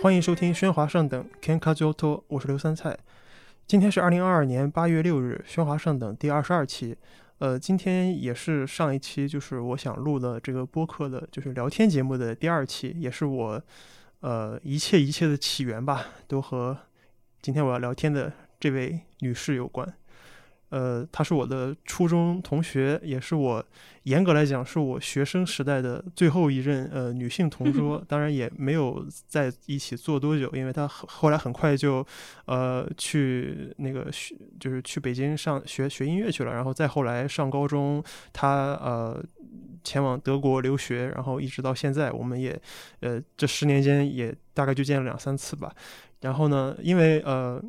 欢迎收听喧哗上等 Ken k a j o t o 我是刘三菜。今天是二零二二年八月六日，喧哗上等第二十二期。呃，今天也是上一期就是我想录的这个播客的，就是聊天节目的第二期，也是我呃一切一切的起源吧，都和今天我要聊天的这位女士有关。呃，她是我的初中同学，也是我严格来讲是我学生时代的最后一任呃女性同 桌。当然也没有在一起做多久，因为她后来很快就呃去那个学，就是去北京上学学音乐去了。然后再后来上高中，她呃前往德国留学，然后一直到现在，我们也呃这十年间也大概就见了两三次吧。然后呢，因为呃。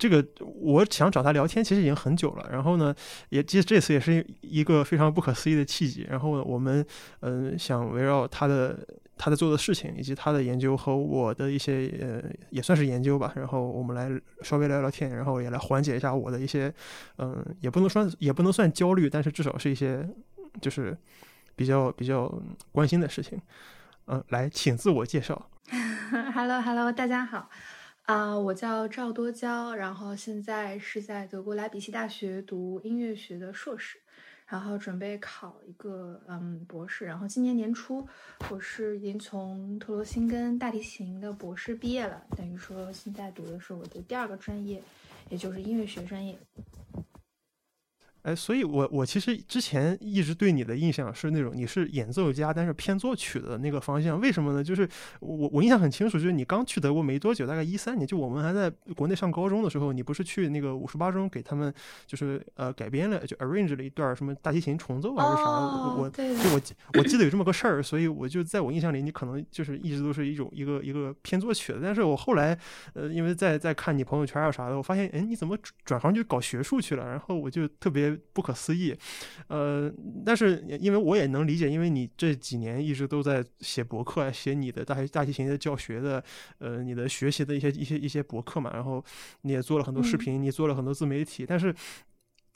这个我想找他聊天，其实已经很久了。然后呢，也其实这次也是一个非常不可思议的契机。然后我们嗯，想围绕他的他在做的事情，以及他的研究和我的一些呃，也算是研究吧。然后我们来稍微聊聊天，然后也来缓解一下我的一些嗯，也不能说也不能算焦虑，但是至少是一些就是比较比较关心的事情。嗯，来，请自我介绍。Hello，Hello，大家好。啊，我叫赵多娇，然后现在是在德国莱比锡大学读音乐学的硕士，然后准备考一个嗯博士，然后今年年初我是已经从特罗辛根大提琴的博士毕业了，等于说现在读的是我的第二个专业，也就是音乐学专业。哎，所以，我我其实之前一直对你的印象是那种你是演奏家，但是偏作曲的那个方向。为什么呢？就是我我印象很清楚，就是你刚去德国没多久，大概一三年，就我们还在国内上高中的时候，你不是去那个五十八中给他们就是呃改编了，就 arrange 了一段什么大提琴重奏还是啥？我就我我记得有这么个事儿，所以我就在我印象里，你可能就是一直都是一种一个一个偏作曲的。但是我后来呃，因为在在看你朋友圈啊啥的，我发现哎，你怎么转行就搞学术去了？然后我就特别。不可思议，呃，但是因为我也能理解，因为你这几年一直都在写博客，写你的大大提琴的教学的，呃，你的学习的一些一些一些博客嘛，然后你也做了很多视频，你做了很多自媒体，但是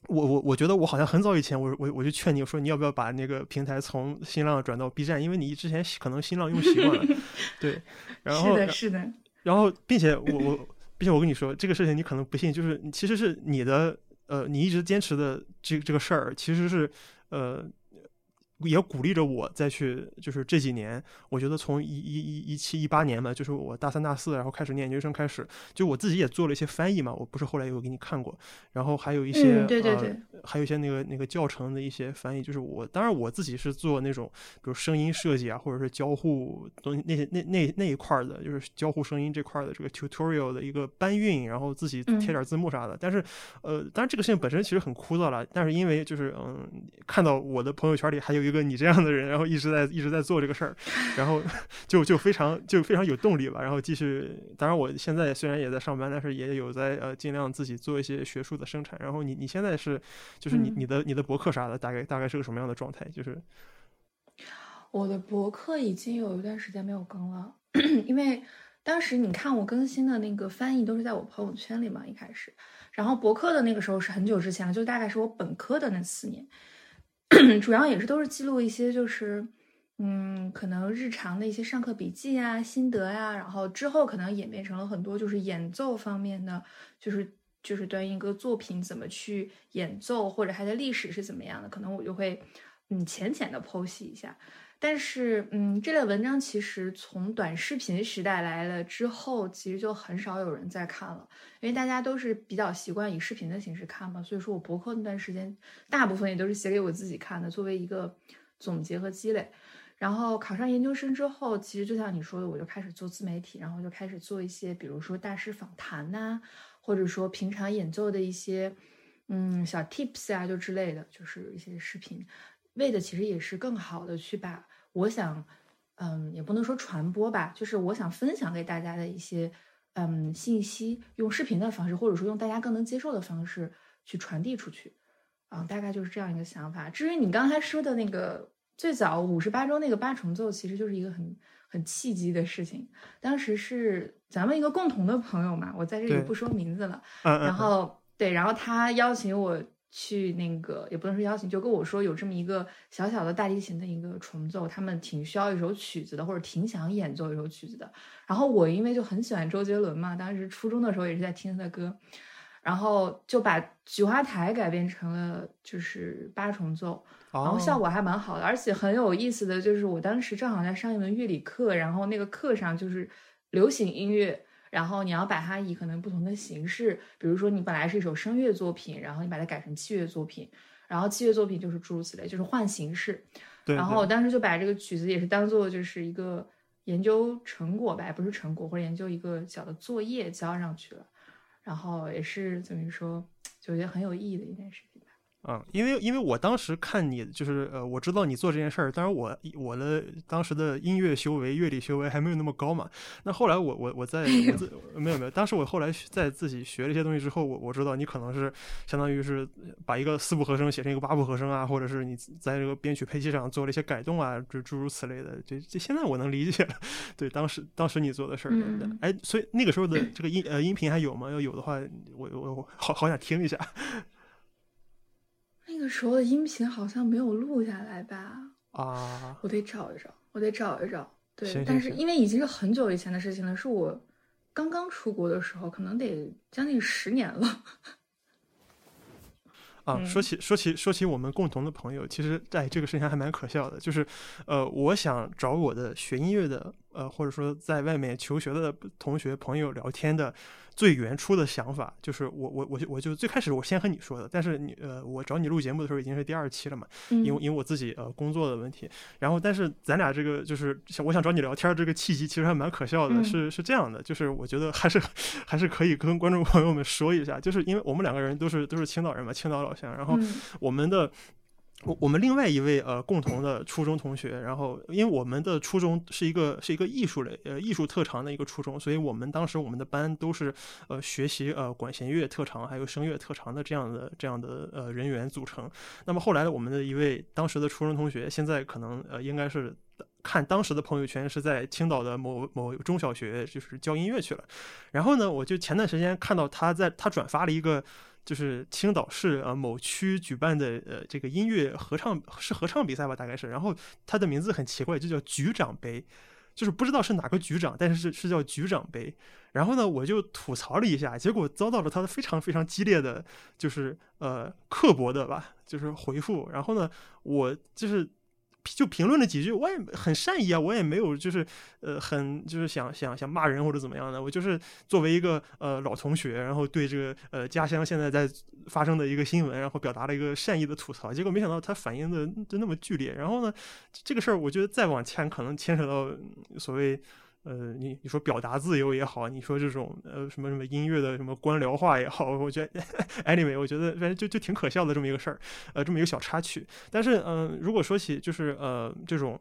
我我我觉得我好像很早以前，我我我就劝你，我说你要不要把那个平台从新浪转到 B 站，因为你之前可能新浪用习惯了，对，然后是的，是的，然后并且我我并且我跟你说这个事情，你可能不信，就是其实是你的。呃，你一直坚持的这这个事儿，其实是，呃。也鼓励着我再去，就是这几年，我觉得从一一一一七一八年嘛，就是我大三大四，然后开始念研究生开始，就我自己也做了一些翻译嘛，我不是后来有给你看过，然后还有一些，对对对，还有一些那个那个教程的一些翻译，就是我当然我自己是做那种，比如声音设计啊，或者是交互东西那些那那那一块的，就是交互声音这块的这个 tutorial 的一个搬运，然后自己贴点字幕啥的，但是呃，当然这个事情本身其实很枯燥了，但是因为就是嗯，看到我的朋友圈里还有一个你这样的人，然后一直在一直在做这个事儿，然后 就就非常就非常有动力吧。然后继续，当然我现在虽然也在上班，但是也有在呃尽量自己做一些学术的生产。然后你你现在是就是你你的你的博客啥的，大概大概是个什么样的状态？就是我的博客已经有一段时间没有更了，因为当时你看我更新的那个翻译都是在我朋友圈里嘛，一开始，然后博客的那个时候是很久之前了，就大概是我本科的那四年。主要也是都是记录一些，就是，嗯，可能日常的一些上课笔记啊、心得呀，然后之后可能演变成了很多就是演奏方面的，就是就是对一个作品怎么去演奏，或者它的历史是怎么样的，可能我就会嗯浅浅的剖析一下。但是，嗯，这类文章其实从短视频时代来了之后，其实就很少有人在看了，因为大家都是比较习惯以视频的形式看嘛。所以说我博客那段时间，大部分也都是写给我自己看的，作为一个总结和积累。然后考上研究生之后，其实就像你说的，我就开始做自媒体，然后就开始做一些，比如说大师访谈呐，或者说平常演奏的一些，嗯，小 tips 啊，就之类的，就是一些视频，为的其实也是更好的去把。我想，嗯，也不能说传播吧，就是我想分享给大家的一些，嗯，信息，用视频的方式，或者说用大家更能接受的方式去传递出去，啊，大概就是这样一个想法。至于你刚才说的那个最早五十八周那个八重奏，其实就是一个很很契机的事情。当时是咱们一个共同的朋友嘛，我在这里不说名字了。然后对，然后他邀请我。去那个也不能说邀请，就跟我说有这么一个小小的大提琴的一个重奏，他们挺需要一首曲子的，或者挺想演奏一首曲子的。然后我因为就很喜欢周杰伦嘛，当时初中的时候也是在听他的歌，然后就把《菊花台》改编成了就是八重奏，然后效果还蛮好的，而且很有意思的就是我当时正好在上一门乐理课，然后那个课上就是流行音乐。然后你要把它以可能不同的形式，比如说你本来是一首声乐作品，然后你把它改成器乐作品，然后器乐作品就是诸如此类，就是换形式。对。然后我当时就把这个曲子也是当做就是一个研究成果吧，不是成果或者研究一个小的作业交上去了，然后也是怎么说，就觉得很有意义的一件事情。嗯，因为因为我当时看你，就是呃，我知道你做这件事儿，当然我我的当时的音乐修为、乐理修为还没有那么高嘛。那后来我我我在我自没有没有，当时我后来在自己学了一些东西之后，我我知道你可能是相当于是把一个四部和声写成一个八部和声啊，或者是你在这个编曲配器上做了一些改动啊，就诸如此类的。这这现在我能理解了，对当时当时你做的事儿。哎，所以那个时候的这个音呃音频还有吗？要有的话，我我我好好想听一下。那个时候的音频好像没有录下来吧？啊，我得找一找，我得找一找。对，但是因为已经是很久以前的事情了，是我刚刚出国的时候，可能得将近十年了。啊，说起说起说起我们共同的朋友，其实哎，这个事情还蛮可笑的，就是呃，我想找我的学音乐的呃，或者说在外面求学的同学朋友聊天的。最原初的想法就是我我我我就最开始我先和你说的，但是你呃我找你录节目的时候已经是第二期了嘛，因为因为我自己呃工作的问题，然后但是咱俩这个就是想我想找你聊天这个契机其实还蛮可笑的，是是这样的，就是我觉得还是 还是可以跟观众朋友们说一下，就是因为我们两个人都是都是青岛人嘛，青岛老乡，然后我们的。我我们另外一位呃共同的初中同学，然后因为我们的初中是一个是一个艺术类呃艺术特长的一个初中，所以我们当时我们的班都是呃学习呃管弦乐特长还有声乐特长的这样的这样的呃人员组成。那么后来我们的一位当时的初中同学，现在可能呃应该是看当时的朋友圈是在青岛的某某中小学就是教音乐去了。然后呢，我就前段时间看到他在他转发了一个。就是青岛市呃某区举办的呃这个音乐合唱是合唱比赛吧，大概是，然后它的名字很奇怪，就叫局长杯，就是不知道是哪个局长，但是是是叫局长杯。然后呢，我就吐槽了一下，结果遭到了他的非常非常激烈的，就是呃刻薄的吧，就是回复。然后呢，我就是。就评论了几句，我也很善意啊，我也没有就是，呃，很就是想想想骂人或者怎么样的，我就是作为一个呃老同学，然后对这个呃家乡现在在发生的一个新闻，然后表达了一个善意的吐槽，结果没想到他反应的就那么剧烈，然后呢，这个事儿我觉得再往前可能牵扯到所谓。呃，你你说表达自由也好，你说这种呃什么什么音乐的什么官僚化也好，我觉得 anyway，我觉得反正就就挺可笑的这么一个事儿，呃，这么一个小插曲。但是嗯，如果说起就是呃这种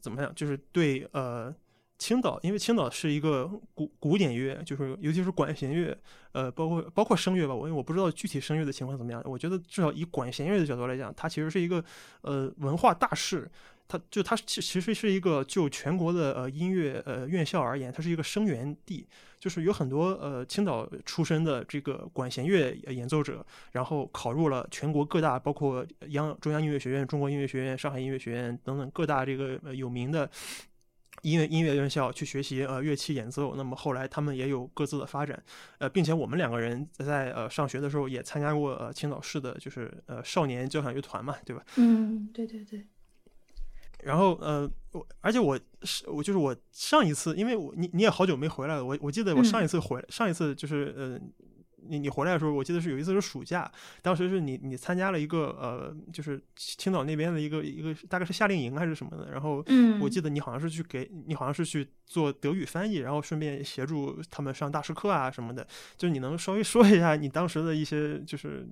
怎么样，就是对呃青岛，因为青岛是一个古古典乐，就是尤其是管弦乐，呃，包括包括声乐吧，我因为我不知道具体声乐的情况怎么样，我觉得至少以管弦乐的角度来讲，它其实是一个呃文化大事。它就它其其实是一个就全国的呃音乐呃院校而言，它是一个生源地，就是有很多呃青岛出身的这个管弦乐演奏者，然后考入了全国各大，包括央中央音乐学院、中国音乐学院、上海音乐学院等等各大这个有名的音乐音乐院校去学习呃乐器演奏。那么后来他们也有各自的发展，呃，并且我们两个人在呃上学的时候也参加过呃青岛市的就是呃少年交响乐团嘛，对吧？嗯，对对对。然后呃，我而且我是我就是我上一次，因为我你你也好久没回来了，我我记得我上一次回上一次就是呃，你你回来的时候，我记得是有一次是暑假，当时是你你参加了一个呃，就是青岛那边的一个一个大概是夏令营还是什么的，然后我记得你好像是去给你好像是去做德语翻译，然后顺便协助他们上大师课啊什么的，就你能稍微说一下你当时的一些就是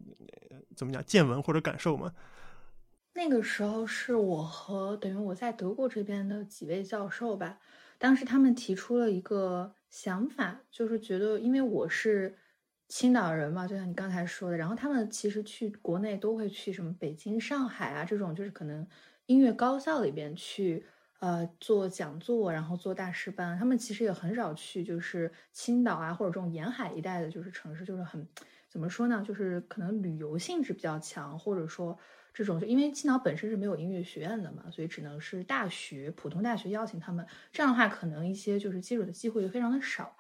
怎么讲见闻或者感受吗？那个时候是我和等于我在德国这边的几位教授吧，当时他们提出了一个想法，就是觉得因为我是青岛人嘛，就像你刚才说的，然后他们其实去国内都会去什么北京、上海啊这种，就是可能音乐高校里边去呃做讲座，然后做大师班，他们其实也很少去就是青岛啊或者这种沿海一带的，就是城市，就是很。怎么说呢？就是可能旅游性质比较强，或者说这种，就因为青岛本身是没有音乐学院的嘛，所以只能是大学普通大学邀请他们。这样的话，可能一些就是接触的机会就非常的少。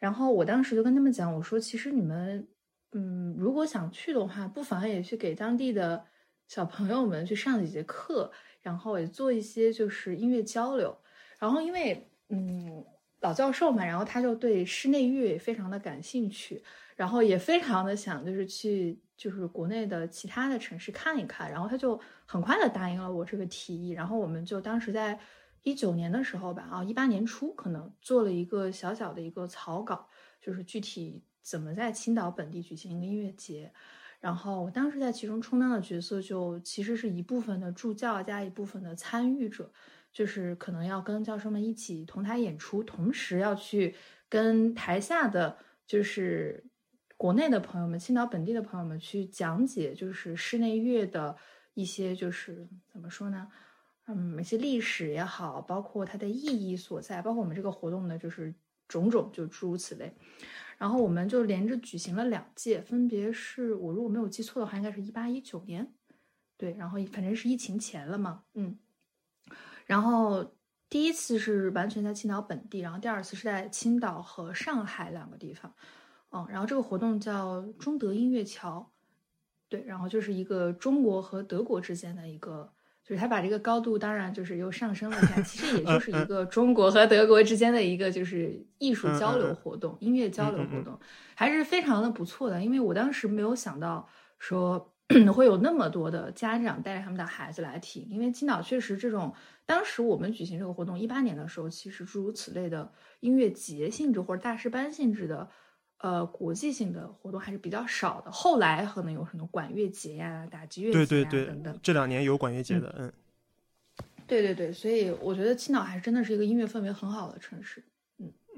然后我当时就跟他们讲，我说其实你们，嗯，如果想去的话，不妨也去给当地的小朋友们去上几节课，然后也做一些就是音乐交流。然后因为，嗯，老教授嘛，然后他就对室内乐也非常的感兴趣，然后也非常的想就是去就是国内的其他的城市看一看，然后他就很快的答应了我这个提议。然后我们就当时在一九年的时候吧，啊，一八年初可能做了一个小小的一个草稿，就是具体怎么在青岛本地举行一个音乐节。然后我当时在其中充当的角色就其实是一部分的助教加一部分的参与者。就是可能要跟教授们一起同台演出，同时要去跟台下的就是国内的朋友们、青岛本地的朋友们去讲解，就是室内乐的一些就是怎么说呢？嗯，一些历史也好，包括它的意义所在，包括我们这个活动的就是种种，就诸如此类。然后我们就连着举行了两届，分别是我如果没有记错的话，应该是一八一九年，对，然后反正是疫情前了嘛，嗯。然后第一次是完全在青岛本地，然后第二次是在青岛和上海两个地方，嗯，然后这个活动叫中德音乐桥，对，然后就是一个中国和德国之间的一个，就是他把这个高度当然就是又上升了一下，其实也就是一个中国和德国之间的一个就是艺术交流活动、音乐交流活动，还是非常的不错的，因为我当时没有想到说。会有那么多的家长带着他们的孩子来听，因为青岛确实这种，当时我们举行这个活动一八年的时候，其实诸如此类的音乐节性质或者大师班性质的，呃，国际性的活动还是比较少的。后来可能有很多管乐节呀、打击乐节啊等等。这两年有管乐节的，嗯。对对对，所以我觉得青岛还真的是一个音乐氛围很好的城市。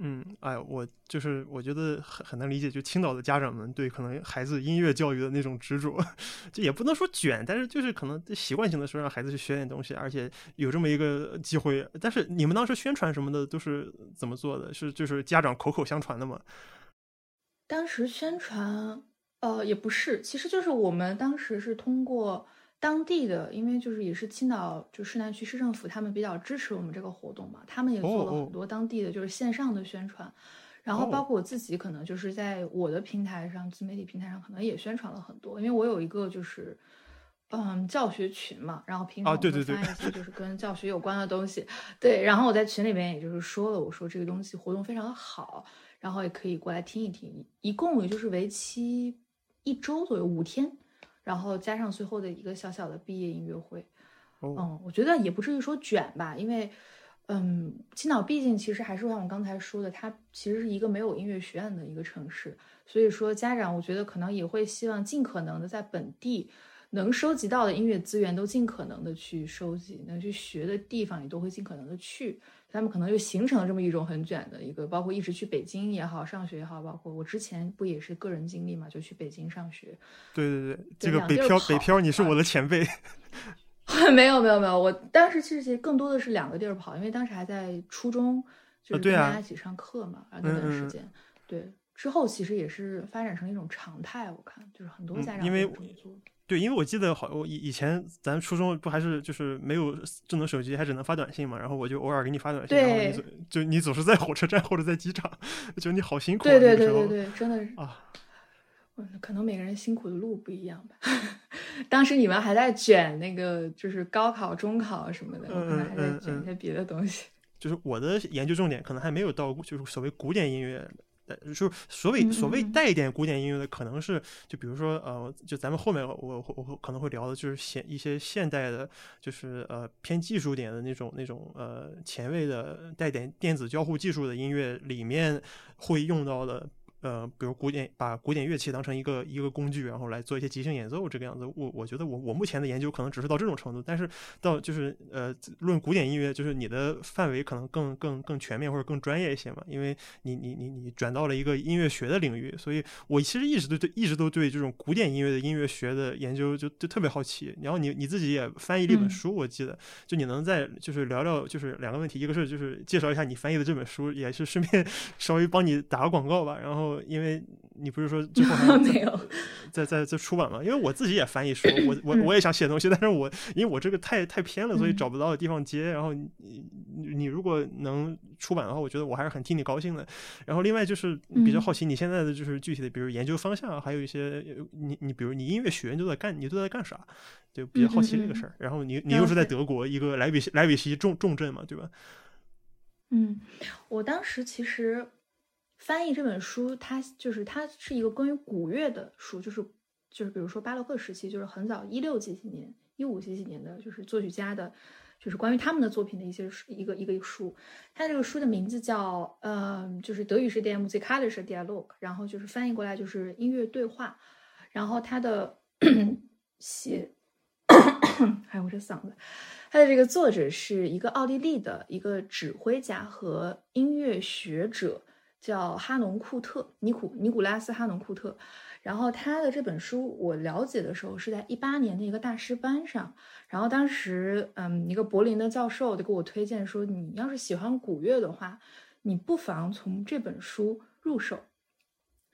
嗯，哎，我就是我觉得很很难理解，就青岛的家长们对可能孩子音乐教育的那种执着，就也不能说卷，但是就是可能习惯性的说让孩子去学点东西，而且有这么一个机会。但是你们当时宣传什么的都是怎么做的？是就是家长口口相传的吗？当时宣传，呃，也不是，其实就是我们当时是通过。当地的，因为就是也是青岛，就市南区市政府，他们比较支持我们这个活动嘛，他们也做了很多当地的就是线上的宣传，然后包括我自己可能就是在我的平台上，自媒体平台上可能也宣传了很多，因为我有一个就是嗯教学群嘛，然后平常会发一。些就是跟教学有关的东西，对，然后我在群里面也就是说了，我说这个东西活动非常的好，然后也可以过来听一听，一共也就是为期一周左右，五天。然后加上最后的一个小小的毕业音乐会，嗯，我觉得也不至于说卷吧，因为，嗯，青岛毕竟其实还是像我刚才说的，它其实是一个没有音乐学院的一个城市，所以说家长我觉得可能也会希望尽可能的在本地。能收集到的音乐资源都尽可能的去收集，能去学的地方也都会尽可能的去。他们可能就形成了这么一种很卷的一个，包括一直去北京也好，上学也好，包括我之前不也是个人经历嘛，就去北京上学。对对对，这个北漂北漂，你是我的前辈。没有没有没有，我当时其实更多的是两个地儿跑，因为当时还在初中，就是跟大家一起上课嘛，然后那段时间，对之后其实也是发展成一种常态，我看就是很多家长因为。对，因为我记得好，我以以前咱初中不还是就是没有智能手机，还只能发短信嘛，然后我就偶尔给你发短信，然后你总就你总是在火车站或者在机场，觉得你好辛苦。对对对对对，真的是啊，可能每个人辛苦的路不一样吧。当时你们还在卷那个就是高考、中考什么的，可能还在卷一些别的东西。就是我的研究重点可能还没有到就是所谓古典音乐。就是所谓所谓带一点古典音乐的，可能是就比如说呃，就咱们后面我我我可能会聊的，就是现一些现代的，就是呃偏技术点的那种那种呃前卫的带点电子交互技术的音乐里面会用到的。呃，比如古典，把古典乐器当成一个一个工具，然后来做一些即兴演奏，这个样子。我我觉得我我目前的研究可能只是到这种程度，但是到就是呃，论古典音乐，就是你的范围可能更更更全面或者更专业一些嘛，因为你你你你转到了一个音乐学的领域，所以我其实一直都对一直都对这种古典音乐的音乐学的研究就就特别好奇。然后你你自己也翻译了一本书，我记得，就你能在就是聊聊就是两个问题，一个是就是介绍一下你翻译的这本书，也是顺便 稍微帮你打个广告吧，然后。后因为你不是说最后还要 没有在在在出版嘛？因为我自己也翻译书，我 我我也想写东西，但是我因为我这个太太偏了，所以嗯找不到地方接。然后你你你如果能出版的话，我觉得我还是很替你高兴的。然后另外就是比较嗯好奇你现在的就是具体的，比如研究方向，还有一些呃你你比如你音乐学院都在干，你都在干啥？就比较好奇这个事儿。然后你你又是在德国一个莱比锡莱比锡重重镇嘛，对吧？嗯，我当时其实翻译这本书，它就是它是一个关于古乐的书，就是就是比如说巴洛克时期，就是很早一六几几年、一五几几年的，就是作曲家的，就是关于他们的作品的一些书一个一个书。它这个书的名字叫呃，就是德语是 d i m u s i k a l i s h Dialog，然后就是翻译过来就是音乐对话，然后它的 写。还有我这嗓子，他的这个作者是一个奥地利的一个指挥家和音乐学者，叫哈农库特尼古尼古拉斯哈农库特。然后他的这本书我了解的时候是在一八年的一个大师班上，然后当时嗯一个柏林的教授就给我推荐说，你要是喜欢古乐的话，你不妨从这本书入手。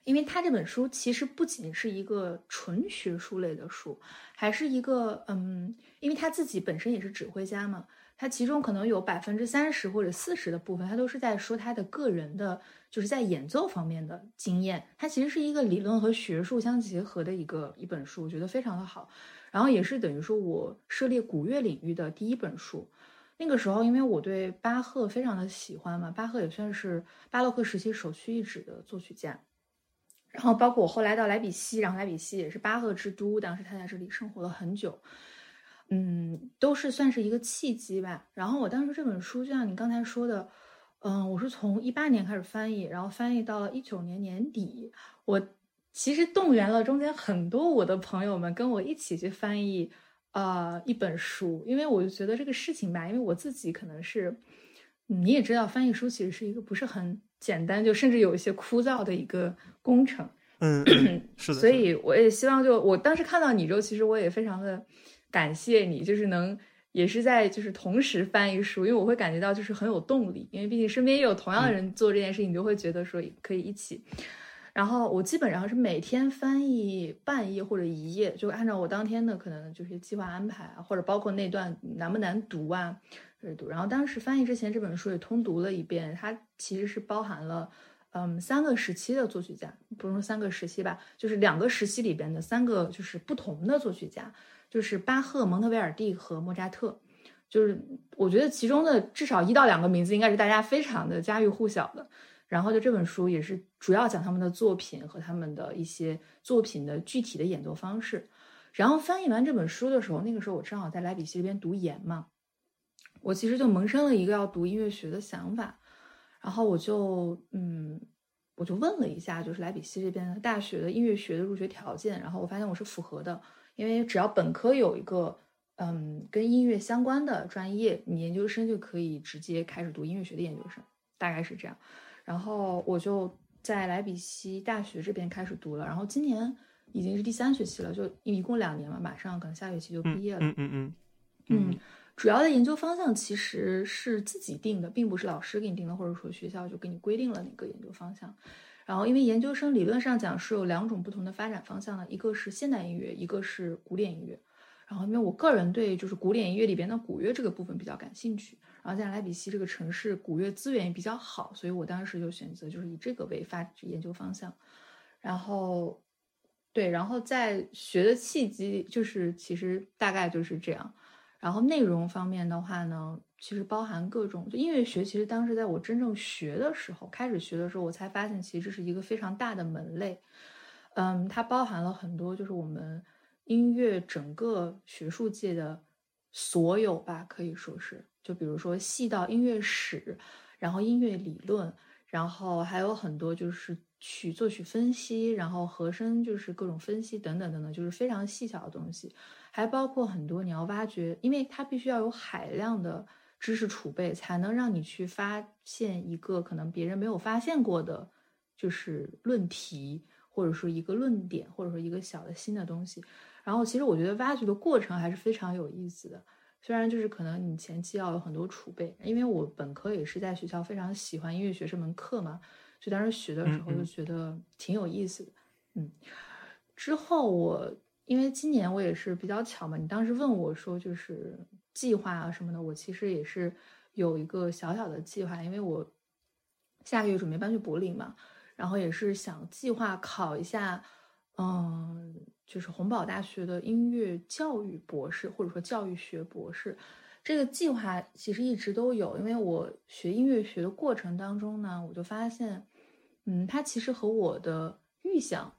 因为他这本书其实不仅是一个纯学术类的书，还是一个嗯，因为他自己本身也是指挥家嘛，他其中可能有百分之三十或者四十的部分，他都是在说他的个人的，就是在演奏方面的经验。它其实是一个理论和学术相结合的一个一本书，我觉得非常的好。然后也是等于说我涉猎古乐领域的第一本书。那个时候，因为我对巴赫非常的喜欢嘛，巴赫也算是巴洛克时期首屈一指的作曲家。然后包括我后来到莱比锡，然后莱比锡也是巴赫之都，当时他在这里生活了很久，嗯，都是算是一个契机吧。然后我当时这本书，就像你刚才说的，嗯，我是从一八年开始翻译，然后翻译到了一九年年底，我其实动员了中间很多我的朋友们跟我一起去翻译，呃，一本书，因为我就觉得这个事情吧，因为我自己可能是，嗯你也知道，翻译书其实是一个不是很简单，就甚至有一些枯燥的一个工程。嗯，嗯是的。所以我也希望就我当时看到你之后，其实我也非常的感谢你，就是能也是在就是同时翻译书，因为我会感觉到就是很有动力，因为毕竟身边也有同样的人做这件事情，你就会觉得说可以一起。然后我基本上是每天翻译半页或者一页，就按照我当天的可能就是计划安排啊，或者包括那段难不难读啊，就是读。然后当时翻译之前这本书也通读了一遍，它其实是包含了。嗯，三个时期的作曲家，不是说三个时期吧，就是两个时期里边的三个就是不同的作曲家，就是巴赫、蒙特维尔第和莫扎特。就是我觉得其中的至少一到两个名字应该是大家非常的家喻户晓的。然后就这本书也是主要讲他们的作品和他们的一些作品的具体的演奏方式。然后翻译完这本书的时候，那个时候我正好在莱比锡这边读研嘛，我其实就萌生了一个要读音乐学的想法。然后我就嗯，我就问了一下，就是莱比锡这边的大学的音乐学的入学条件，然后我发现我是符合的，因为只要本科有一个嗯跟音乐相关的专业，你研究生就可以直接开始读音乐学的研究生，大概是这样。然后我就在莱比锡大学这边开始读了，然后今年已经是第三学期了，就一共两年嘛，马上可能下学期就毕业了。嗯嗯嗯嗯，主要的研究方向其实是自己定的，并不是老师给你定的，或者说学校就给你规定了哪个研究方向。然后，因为研究生理论上讲是有两种不同的发展方向的，一个是现代音乐，一个是古典音乐。然后，因为我个人对就是古典音乐里边的古乐这个部分比较感兴趣，然后在莱比锡这个城市古乐资源也比较好，所以我当时就选择就是以这个为发研究方向。然后，对，然后在学的契机就是其实大概就是这样。然后内容方面的话呢，其实包含各种就音乐学。其实当时在我真正学的时候，开始学的时候，我才发现其实这是一个非常大的门类。嗯，它包含了很多就是我们音乐整个学术界的所有吧，可以说是。就比如说细到音乐史，然后音乐理论，然后还有很多就是曲作曲分析，然后和声就是各种分析等等等等，就是非常细小的东西。还包括很多你要挖掘，因为它必须要有海量的知识储备，才能让你去发现一个可能别人没有发现过的，就是论题，或者说一个论点，或者说一个小的新的东西。然后其实我觉得挖掘的过程还是非常有意思的，虽然就是可能你前期要有很多储备，因为我本科也是在学校非常喜欢音乐学这门课嘛。就当时学的时候就觉得挺有意思的。嗯，之后我因为今年我也是比较巧嘛，你当时问我说就是计划啊什么的，我其实也是有一个小小的计划，因为我下个月准备搬去柏林嘛，然后也是想计划考一下，嗯，就是洪堡大学的音乐教育博士或者说教育学博士。这个计划其实一直都有，因为我学音乐学的过程当中呢，我就发现，嗯，它其实和我的预想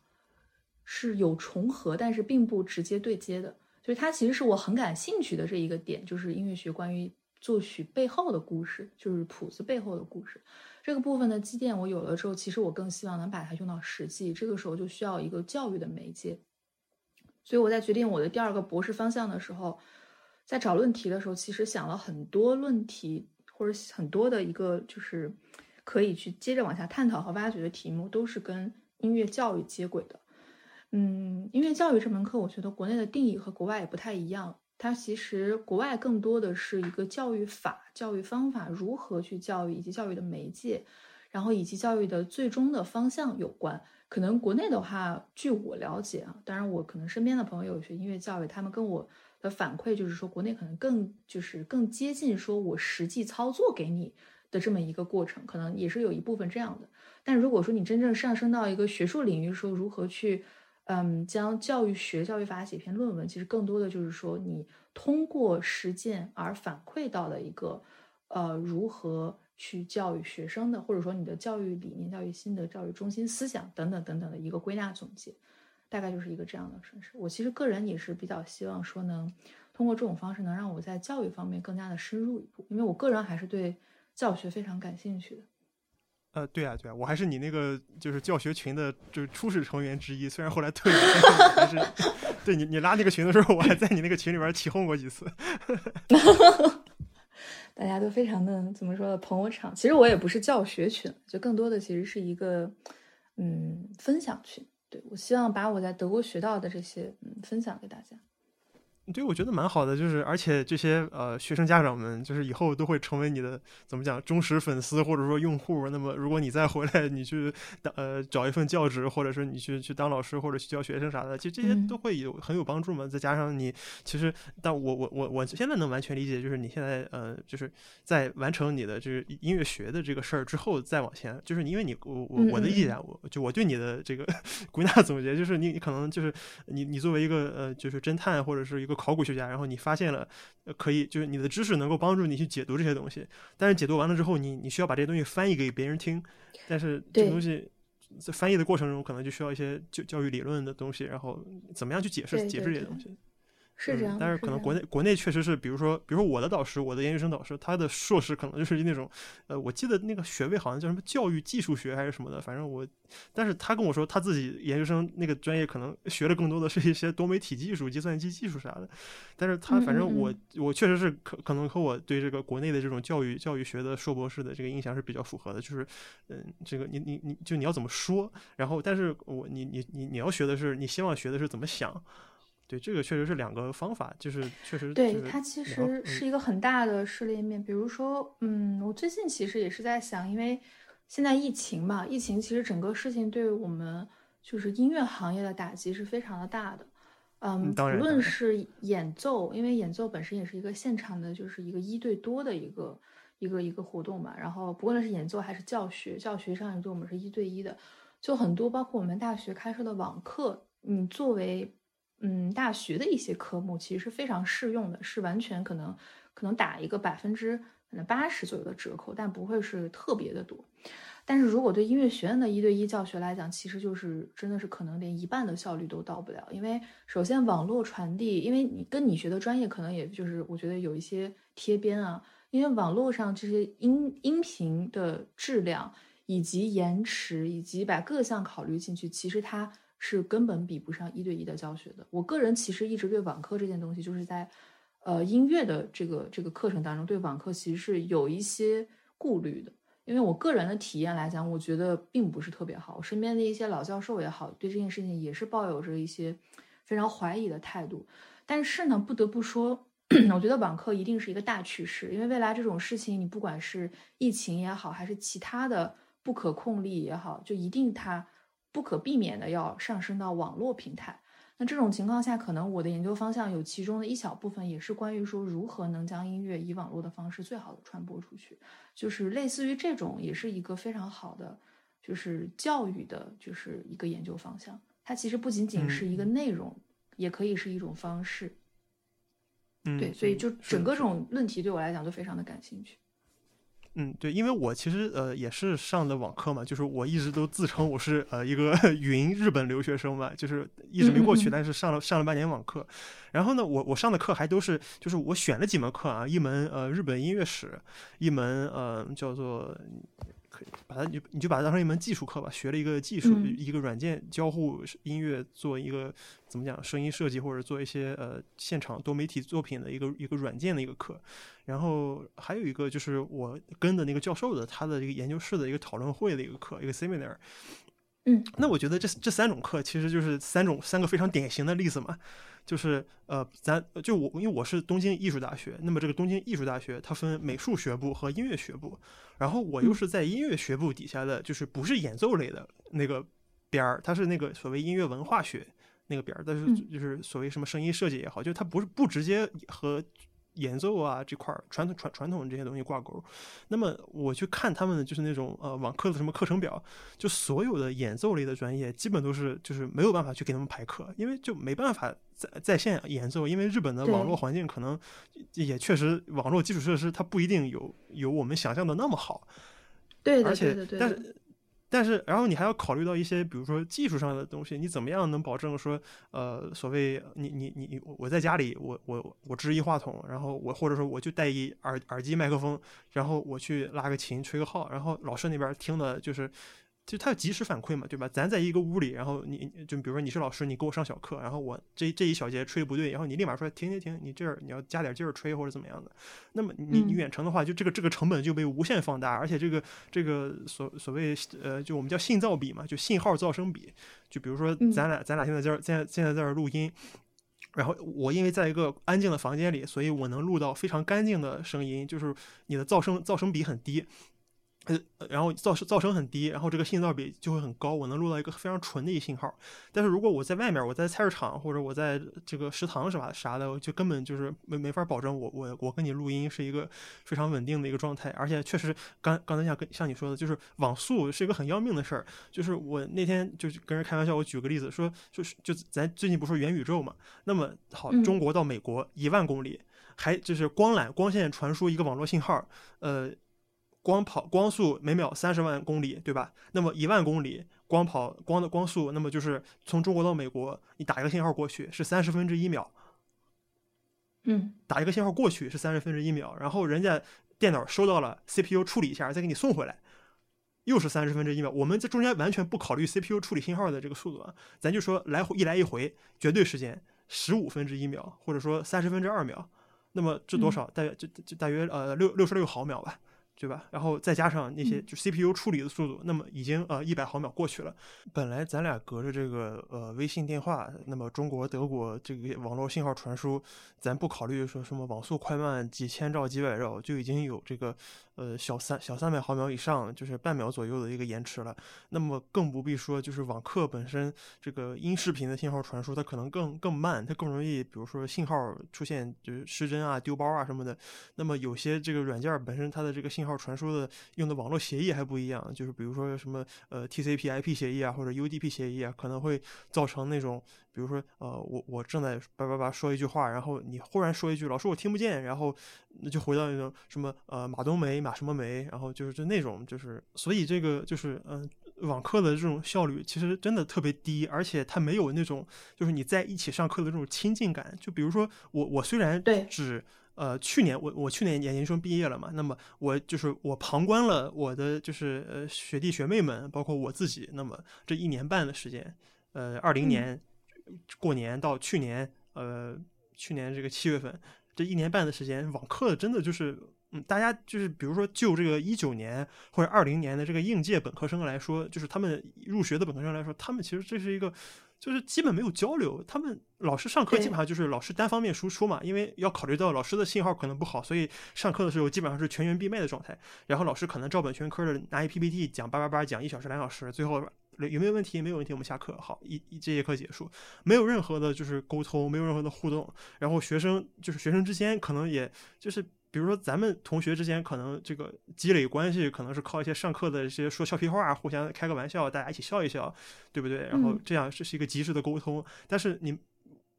是有重合，但是并不直接对接的。就是它其实是我很感兴趣的这一个点，就是音乐学关于作曲背后的故事，就是谱子背后的故事。这个部分的积淀我有了之后，其实我更希望能把它用到实际。这个时候就需要一个教育的媒介。所以我在决定我的第二个博士方向的时候。在找论题的时候，其实想了很多论题，或者很多的一个就是可以去接着往下探讨和挖掘的题目，都是跟音乐教育接轨的。嗯，音乐教育这门课，我觉得国内的定义和国外也不太一样。它其实国外更多的是一个教育法、教育方法如何去教育，以及教育的媒介，然后以及教育的最终的方向有关。可能国内的话，据我了解啊，当然我可能身边的朋友有学音乐教育，他们跟我。的反馈就是说，国内可能更就是更接近说我实际操作给你的这么一个过程，可能也是有一部分这样的。但如果说你真正上升到一个学术领域，说如何去，嗯，将教育学、教育法写篇论文，其实更多的就是说你通过实践而反馈到的一个，呃，如何去教育学生的，或者说你的教育理念、教育心得、教育中心思想等等等等的一个归纳总结。大概就是一个这样的城市。我其实个人也是比较希望说，能通过这种方式，能让我在教育方面更加的深入一步，因为我个人还是对教学非常感兴趣的。呃，对啊，对啊，我还是你那个就是教学群的，就是初始成员之一。虽然后来退了，但是 对你你拉那个群的时候，我还在你那个群里边起哄过几次。大家都非常的怎么说呢？捧我场。其实我也不是教学群，就更多的其实是一个嗯分享群。对我希望把我在德国学到的这些，嗯，分享给大家。对，我觉得蛮好的，就是而且这些呃学生家长们，就是以后都会成为你的怎么讲忠实粉丝或者说用户。那么如果你再回来，你去当呃找一份教职，或者是你去去当老师或者去教学生啥的，其实这些都会有很有帮助嘛。再加上你其实，但我我我我现在能完全理解，就是你现在呃就是在完成你的就是音乐学的这个事儿之后再往前，就是因为你我我我的意见，我就我对你的这个 归纳总结，就是你你可能就是你你作为一个呃就是侦探或者是一个。考古学家，然后你发现了，可以就是你的知识能够帮助你去解读这些东西，但是解读完了之后，你你需要把这些东西翻译给别人听，但是这个东西在翻译的过程中，可能就需要一些教教育理论的东西，然后怎么样去解释解释这些东西。是这样，但是可能国内国内确实是，比如说，比如说我的导师，我的研究生导师，他的硕士可能就是那种，呃，我记得那个学位好像叫什么教育技术学还是什么的，反正我，但是他跟我说他自己研究生那个专业可能学的更多的是一些多媒体技术、计算机技术啥的，但是他反正我我确实是可可能和我对这个国内的这种教育教育学的硕博士的这个印象是比较符合的，就是嗯，这个你你你就你要怎么说，然后但是我你你你你要学的是你希望学的是怎么想。对，这个确实是两个方法，就是确实对它其实是一个很大的试炼面。比如说，嗯，我最近其实也是在想，因为现在疫情嘛，疫情其实整个事情对我们就是音乐行业的打击是非常的大的。嗯，不论是演奏，因为演奏本身也是一个现场的，就是一个一对多的一个一个一个活动嘛。然后，不论是演奏还是教学，教学上也对我们是一对一的，就很多包括我们大学开设的网课，你作为。嗯，大学的一些科目其实是非常适用的，是完全可能可能打一个百分之可能八十左右的折扣，但不会是特别的多。但是如果对音乐学院的一对一教学来讲，其实就是真的是可能连一半的效率都到不了。因为首先网络传递，因为你跟你学的专业可能也就是我觉得有一些贴边啊，因为网络上这些音音频的质量以及延迟以及把各项考虑进去，其实它。是根本比不上一对一的教学的。我个人其实一直对网课这件东西，就是在，呃，音乐的这个这个课程当中，对网课其实是有一些顾虑的。因为我个人的体验来讲，我觉得并不是特别好。我身边的一些老教授也好，对这件事情也是抱有着一些非常怀疑的态度。但是呢，不得不说，我觉得网课一定是一个大趋势，因为未来这种事情，你不管是疫情也好，还是其他的。不可控力也好，就一定它不可避免的要上升到网络平台。那这种情况下，可能我的研究方向有其中的一小部分也是关于说如何能将音乐以网络的方式最好的传播出去，就是类似于这种，也是一个非常好的，就是教育的，就是一个研究方向。它其实不仅仅是一个内容，也可以是一种方式。嗯，对，所以就整个这种论题对我来讲都非常的感兴趣。嗯，对，因为我其实呃也是上的网课嘛，就是我一直都自称我是呃一个 云日本留学生嘛，就是一直没过去，但是上了上了半年网课。然后呢，我我上的课还都是就是我选了几门课啊，一门呃日本音乐史，一门呃叫做。可以把它你你就把它当成一门技术课吧，学了一个技术，一个软件交互音乐，做一个怎么讲声音设计，或者做一些呃现场多媒体作品的一个一个软件的一个课。然后还有一个就是我跟的那个教授的他的一个研究室的一个讨论会的一个课，一个 seminar。嗯，那我觉得这这三种课其实就是三种三个非常典型的例子嘛。就是呃，咱就我，因为我是东京艺术大学，那么这个东京艺术大学它分美术学部和音乐学部，然后我又是在音乐学部底下的，就是不是演奏类的那个边儿，它是那个所谓音乐文化学那个边儿，但是就是所谓什么声音设计也好，就它不是不直接和。演奏啊这块儿传统传传统这些东西挂钩，那么我去看他们的就是那种呃网课的什么课程表，就所有的演奏类的专业基本都是就是没有办法去给他们排课，因为就没办法在在线演奏，因为日本的网络环境可能也确实网络基础设施它不一定有有我们想象的那么好，对，而且但是。但是，然后你还要考虑到一些，比如说技术上的东西，你怎么样能保证说，呃，所谓你你你我在家里，我我我支一话筒，然后我或者说我就带一耳耳机麦克风，然后我去拉个琴吹个号，然后老师那边听的就是。就他要及时反馈嘛，对吧？咱在一个屋里，然后你就比如说你是老师，你给我上小课，然后我这这一小节吹的不对，然后你立马说停停停，你这儿你要加点劲儿吹或者怎么样的。那么你你远程的话，就这个这个成本就被无限放大，而且这个这个所所谓呃，就我们叫信噪比嘛，就信号噪声比。就比如说咱俩咱俩现在这现在现在在这录音，然后我因为在一个安静的房间里，所以我能录到非常干净的声音，就是你的噪声噪声比很低。呃，然后噪声噪声很低，然后这个信噪比就会很高，我能录到一个非常纯的一信号。但是如果我在外面，我在菜市场或者我在这个食堂是吧啥的，就根本就是没没法保证我我我跟你录音是一个非常稳定的一个状态。而且确实，刚刚才像跟像你说的，就是网速是一个很要命的事儿。就是我那天就是跟人开玩笑，我举个例子说，就是就咱最近不是元宇宙嘛？那么好，中国到美国一万公里，还就是光缆光线传输一个网络信号，呃。光跑光速每秒三十万公里，对吧？那么一万公里光跑光的光速，那么就是从中国到美国，你打一个信号过去是三十分之一秒。嗯，打一个信号过去是三十分之一秒，然后人家电脑收到了，CPU 处理一下再给你送回来，又是三十分之一秒。我们这中间完全不考虑 CPU 处理信号的这个速度啊，咱就说来回一来一回，绝对时间十五分之一秒，或者说三十分之二秒。那么这多少？大约就就大约呃六六十六毫秒吧。对吧？然后再加上那些就 CPU 处理的速度，那么已经呃一百毫秒过去了。本来咱俩隔着这个呃微信电话，那么中国、德国这个网络信号传输，咱不考虑说什么网速快慢几千兆、几百兆，就已经有这个呃小三小三百毫秒以上，就是半秒左右的一个延迟了。那么更不必说就是网课本身这个音视频的信号传输，它可能更更慢，它更容易比如说信号出现就是失真啊、丢包啊什么的。那么有些这个软件本身它的这个信信号传输的用的网络协议还不一样，就是比如说什么呃 TCP/IP 协议啊，或者 UDP 协议啊，可能会造成那种，比如说呃我我正在叭叭叭说一句话，然后你忽然说一句老师我听不见，然后那就回到那种什么呃马冬梅马什么梅，然后就是就那种就是所以这个就是嗯网课的这种效率其实真的特别低，而且它没有那种就是你在一起上课的这种亲近感。就比如说我我虽然只。呃，去年我我去年研究生毕业了嘛，那么我就是我旁观了我的就是呃学弟学妹们，包括我自己，那么这一年半的时间，呃，二零年过年到去年呃去年这个七月份这一年半的时间，网课真的就是嗯，大家就是比如说就这个一九年或者二零年的这个应届本科生来说，就是他们入学的本科生来说，他们其实这是一个。就是基本没有交流。他们老师上课基本上就是老师单方面输出嘛，因为要考虑到老师的信号可能不好，所以上课的时候基本上是全员闭麦的状态。然后老师可能照本宣科的拿一 PPT 讲叭叭叭讲一小时两小时，最后有没有问题？没有问题，我们下课。好，一一这节课结束，没有任何的就是沟通，没有任何的互动。然后学生就是学生之间可能也就是。比如说，咱们同学之间可能这个积累关系，可能是靠一些上课的一些说俏皮话，互相开个玩笑，大家一起笑一笑，对不对？然后这样这是一个及时的沟通。但是你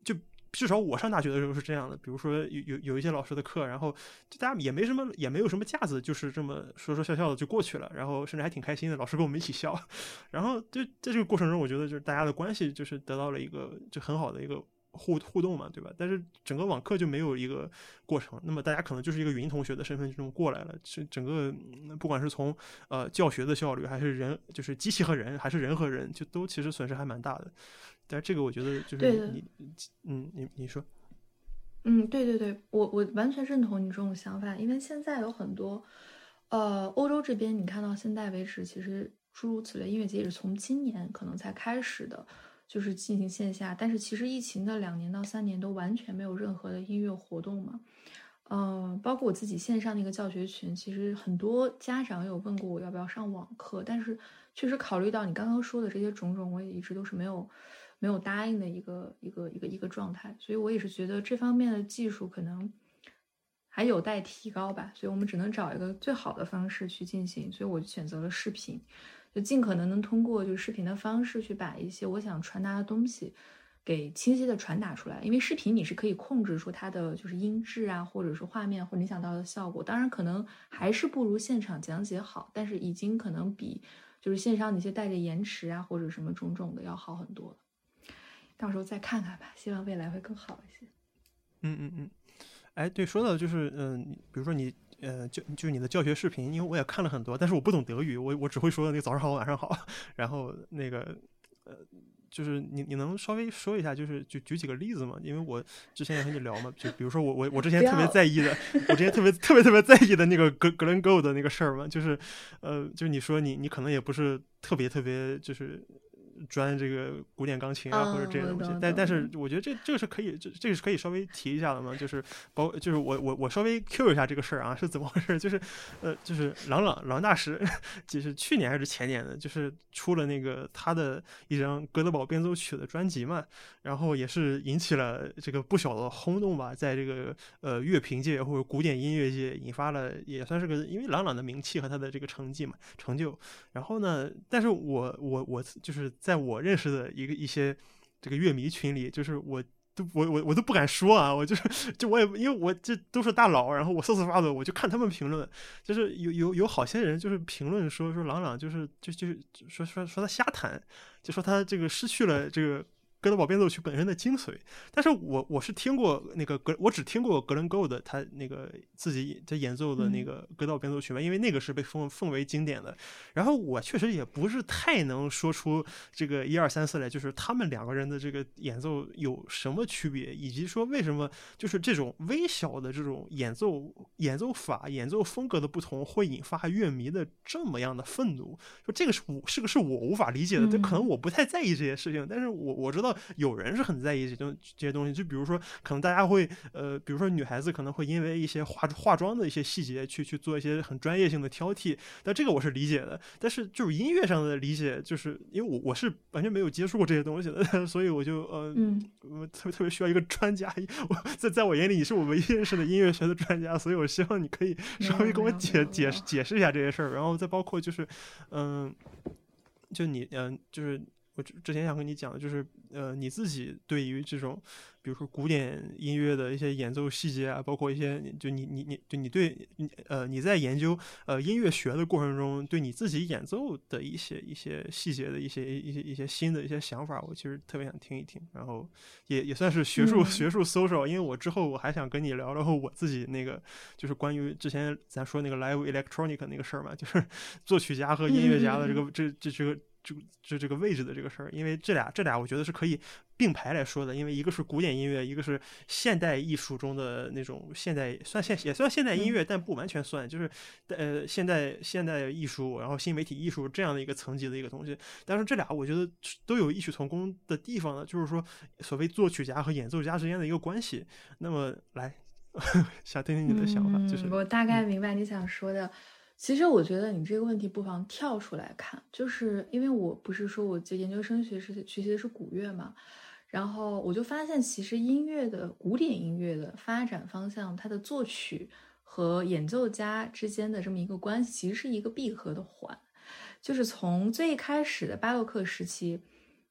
就至少我上大学的时候是这样的，比如说有有有一些老师的课，然后就大家也没什么也没有什么架子，就是这么说说笑笑的就过去了，然后甚至还挺开心的，老师跟我们一起笑。然后就在这个过程中，我觉得就是大家的关系就是得到了一个就很好的一个。互互动嘛，对吧？但是整个网课就没有一个过程，那么大家可能就是一个云同学的身份就这么过来了。是整个不管是从呃教学的效率，还是人就是机器和人，还是人和人，就都其实损失还蛮大的。但这个我觉得就是你，嗯，你你说，嗯，对对对，我我完全认同你这种想法，因为现在有很多呃欧洲这边，你看到现在为止，其实诸如此类音乐节也是从今年可能才开始的。就是进行线下，但是其实疫情的两年到三年都完全没有任何的音乐活动嘛，嗯，包括我自己线上那个教学群，其实很多家长有问过我要不要上网课，但是确实考虑到你刚刚说的这些种种，我也一直都是没有没有答应的一个一个一个一个状态，所以我也是觉得这方面的技术可能还有待提高吧，所以我们只能找一个最好的方式去进行，所以我选择了视频。就尽可能能通过就是视频的方式去把一些我想传达的东西给清晰的传达出来，因为视频你是可以控制出它的就是音质啊，或者是画面或你想到的效果，当然可能还是不如现场讲解好，但是已经可能比就是线上那些带着延迟啊或者什么种种的要好很多。到时候再看看吧，希望未来会更好一些。嗯嗯嗯，哎，对，说到就是嗯，比如说你。呃，就就是你的教学视频，因为我也看了很多，但是我不懂德语，我我只会说那个早上好，晚上好。然后那个呃，就是你你能稍微说一下，就是就举几个例子吗？因为我之前也和你聊嘛，就比如说我我我之前特别在意的，我之前特别特别特别在意的那个格格伦 Go 的那个事儿嘛，就是呃，就是你说你你可能也不是特别特别就是。专这个古典钢琴啊，或者这些东西，但但是我觉得这这个是可以，这这个是可以稍微提一下的嘛，就是包就是我我我稍微 Q 一下这个事儿啊，是怎么回事？就是呃，就是郎朗郎大师，就是去年还是前年的，就是出了那个他的一张哥德堡变奏曲的专辑嘛，然后也是引起了这个不小的轰动吧，在这个呃乐评界或者古典音乐界引发了也算是个，因为郎朗的名气和他的这个成绩嘛成就，然后呢，但是我我我就是。在我认识的一个一些这个乐迷群里，就是我都我我我都不敢说啊，我就是 就我也因为我这都是大佬，然后我搜索发的，我就看他们评论，就是有有有好些人就是评论说说朗朗就是就就是说说说他瞎弹，就说他这个失去了这个。哥德堡变奏曲本身的精髓，但是我我是听过那个格，我只听过格伦 Gold 他那个自己他演奏的那个格德堡变奏曲嘛，因为那个是被奉奉为经典的。然后我确实也不是太能说出这个一二三四来，就是他们两个人的这个演奏有什么区别，以及说为什么就是这种微小的这种演奏演奏法、演奏风格的不同会引发乐迷的这么样的愤怒。说这个是我是个是我无法理解的，这可能我不太在意这些事情，但是我我知道。有人是很在意这东这些东西，就比如说，可能大家会呃，比如说女孩子可能会因为一些化化妆的一些细节去去做一些很专业性的挑剔，但这个我是理解的。但是就是音乐上的理解，就是因为我我是完全没有接触过这些东西的，所以我就呃，我特别特别需要一个专家。我在在我眼里，你是我唯一认识的音乐学的专家，所以我希望你可以稍微跟我解解释解释一下这些事儿，然后再包括就是嗯，就你嗯，就是我之前想跟你讲的就是。呃，你自己对于这种，比如说古典音乐的一些演奏细节啊，包括一些，就你你你就你对，呃，你在研究呃音乐学的过程中，对你自己演奏的一些一些细节的一些一些一些新的一些想法，我其实特别想听一听。然后也也算是学术学术 social，，因为我之后我还想跟你聊聊我自己那个，就是关于之前咱说那个 live electronic 那个事儿嘛，就是 作曲家和音乐家的这个这这这个。就就这个位置的这个事儿，因为这俩这俩我觉得是可以并排来说的，因为一个是古典音乐，一个是现代艺术中的那种现代算现也算现代音乐，但不完全算，就是呃现代现代艺术，然后新媒体艺术这样的一个层级的一个东西。但是这俩我觉得都有异曲同工的地方呢，就是说所谓作曲家和演奏家之间的一个关系。那么来想听听你的想法，就是我大概明白你想说的。其实我觉得你这个问题不妨跳出来看，就是因为我不是说我这研究生学是学习的是古乐嘛，然后我就发现其实音乐的古典音乐的发展方向，它的作曲和演奏家之间的这么一个关系，其实是一个闭合的环，就是从最开始的巴洛克时期，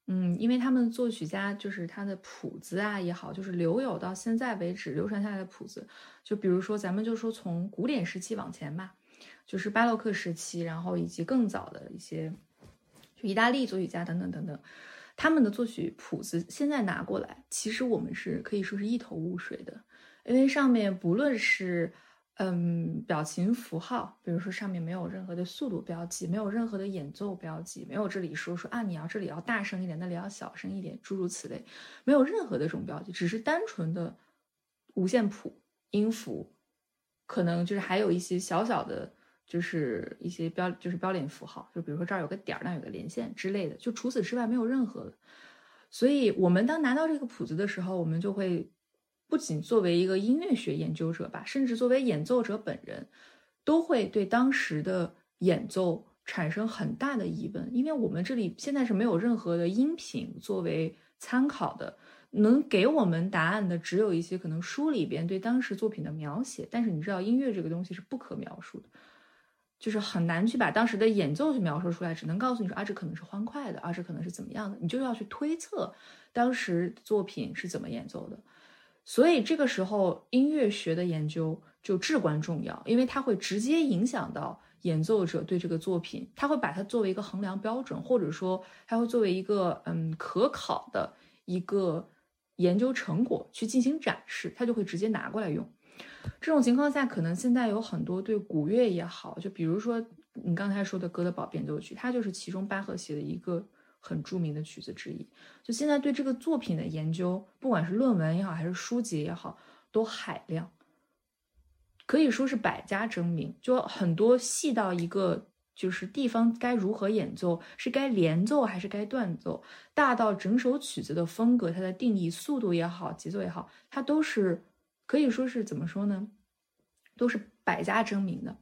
嗯，因为他们作曲家就是他的谱子啊也好，就是留有到现在为止流传下来的谱子，就比如说咱们就说从古典时期往前吧。就是巴洛克时期，然后以及更早的一些，就意大利作曲家等等等等，他们的作曲谱子现在拿过来，其实我们是可以说是一头雾水的，因为上面不论是嗯表情符号，比如说上面没有任何的速度标记，没有任何的演奏标记，没有这里说说啊你要这里要大声一点，那里要小声一点，诸如此类，没有任何的这种标记，只是单纯的五线谱音符，可能就是还有一些小小的。就是一些标，就是标点符号，就比如说这儿有个点儿，那有个连线之类的，就除此之外没有任何的。所以，我们当拿到这个谱子的时候，我们就会不仅作为一个音乐学研究者吧，甚至作为演奏者本人，都会对当时的演奏产生很大的疑问，因为我们这里现在是没有任何的音频作为参考的，能给我们答案的只有一些可能书里边对当时作品的描写，但是你知道，音乐这个东西是不可描述的。就是很难去把当时的演奏去描述出来，只能告诉你说啊，这可能是欢快的，啊，这可能是怎么样的，你就要去推测当时作品是怎么演奏的。所以这个时候，音乐学的研究就至关重要，因为它会直接影响到演奏者对这个作品，他会把它作为一个衡量标准，或者说他会作为一个嗯可考的一个研究成果去进行展示，他就会直接拿过来用。这种情况下，可能现在有很多对古乐也好，就比如说你刚才说的《哥德堡变奏曲》，它就是其中巴赫写的一个很著名的曲子之一。就现在对这个作品的研究，不管是论文也好，还是书籍也好，都海量，可以说是百家争鸣。就很多细到一个就是地方该如何演奏，是该连奏还是该断奏，大到整首曲子的风格，它的定义、速度也好、节奏也好，它都是。可以说是怎么说呢，都是百家争鸣的。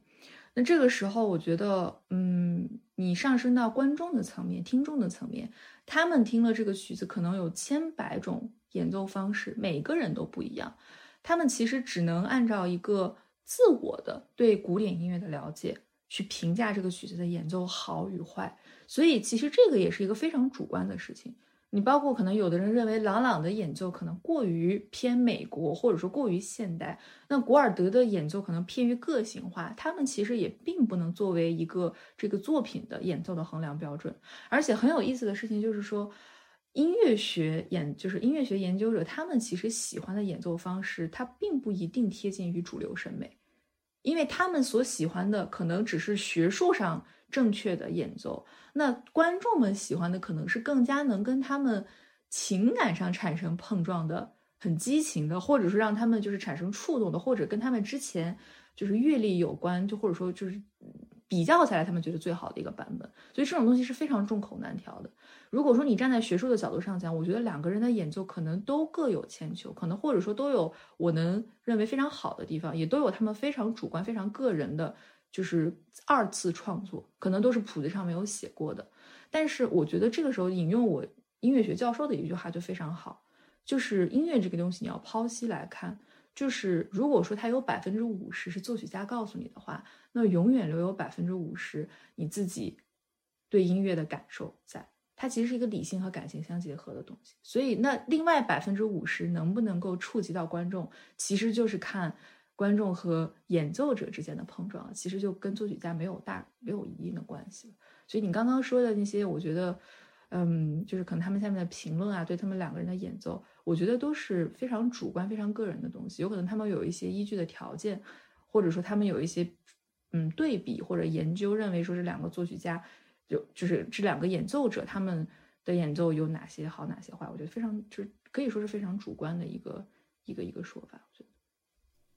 那这个时候，我觉得，嗯，你上升到观众的层面、听众的层面，他们听了这个曲子，可能有千百种演奏方式，每个人都不一样。他们其实只能按照一个自我的对古典音乐的了解去评价这个曲子的演奏好与坏。所以，其实这个也是一个非常主观的事情。你包括可能有的人认为朗朗的演奏可能过于偏美国，或者说过于现代。那古尔德的演奏可能偏于个性化，他们其实也并不能作为一个这个作品的演奏的衡量标准。而且很有意思的事情就是说，音乐学演就是音乐学研究者，他们其实喜欢的演奏方式，它并不一定贴近于主流审美，因为他们所喜欢的可能只是学术上。正确的演奏，那观众们喜欢的可能是更加能跟他们情感上产生碰撞的、很激情的，或者是让他们就是产生触动的，或者跟他们之前就是阅历有关，就或者说就是比较下来，他们觉得最好的一个版本。所以这种东西是非常众口难调的。如果说你站在学术的角度上讲，我觉得两个人的演奏可能都各有千秋，可能或者说都有我能认为非常好的地方，也都有他们非常主观、非常个人的。就是二次创作，可能都是谱子上没有写过的。但是我觉得这个时候引用我音乐学教授的一句话就非常好，就是音乐这个东西你要剖析来看，就是如果说它有百分之五十是作曲家告诉你的话，那永远留有百分之五十你自己对音乐的感受在。它其实是一个理性和感情相结合的东西。所以那另外百分之五十能不能够触及到观众，其实就是看。观众和演奏者之间的碰撞，其实就跟作曲家没有大没有一定的关系所以你刚刚说的那些，我觉得，嗯，就是可能他们下面的评论啊，对他们两个人的演奏，我觉得都是非常主观、非常个人的东西。有可能他们有一些依据的条件，或者说他们有一些嗯对比或者研究，认为说这两个作曲家就就是这两个演奏者他们的演奏有哪些好哪些坏，我觉得非常就是可以说是非常主观的一个一个一个说法，我觉得。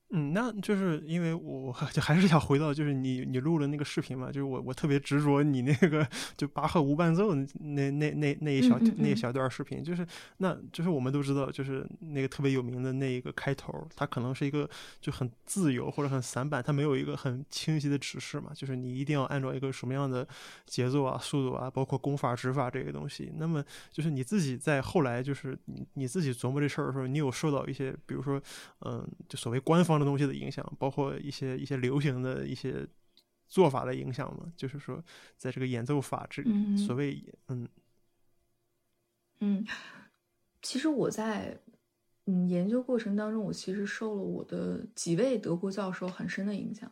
嗯，那就是因为我 就还是想回到，就是你你录了那个视频嘛，就是我我特别执着你那个就巴赫无伴奏那那那那一小那一小段视频，就是那就是我们都知道，就是那个特别有名的那一个开头，它可能是一个就很自由或者很散板，它没有一个很清晰的指示嘛，就是你一定要按照一个什么样的节奏啊、速度啊，包括功法、指法这个东西。那么就是你自己在后来就是你你自己琢磨这事儿的时候，你有受到一些，比如说嗯，就所谓官方。的东西的影响，包括一些一些流行的一些做法的影响嘛，就是说，在这个演奏法这所谓嗯嗯，其实我在嗯研究过程当中，我其实受了我的几位德国教授很深的影响。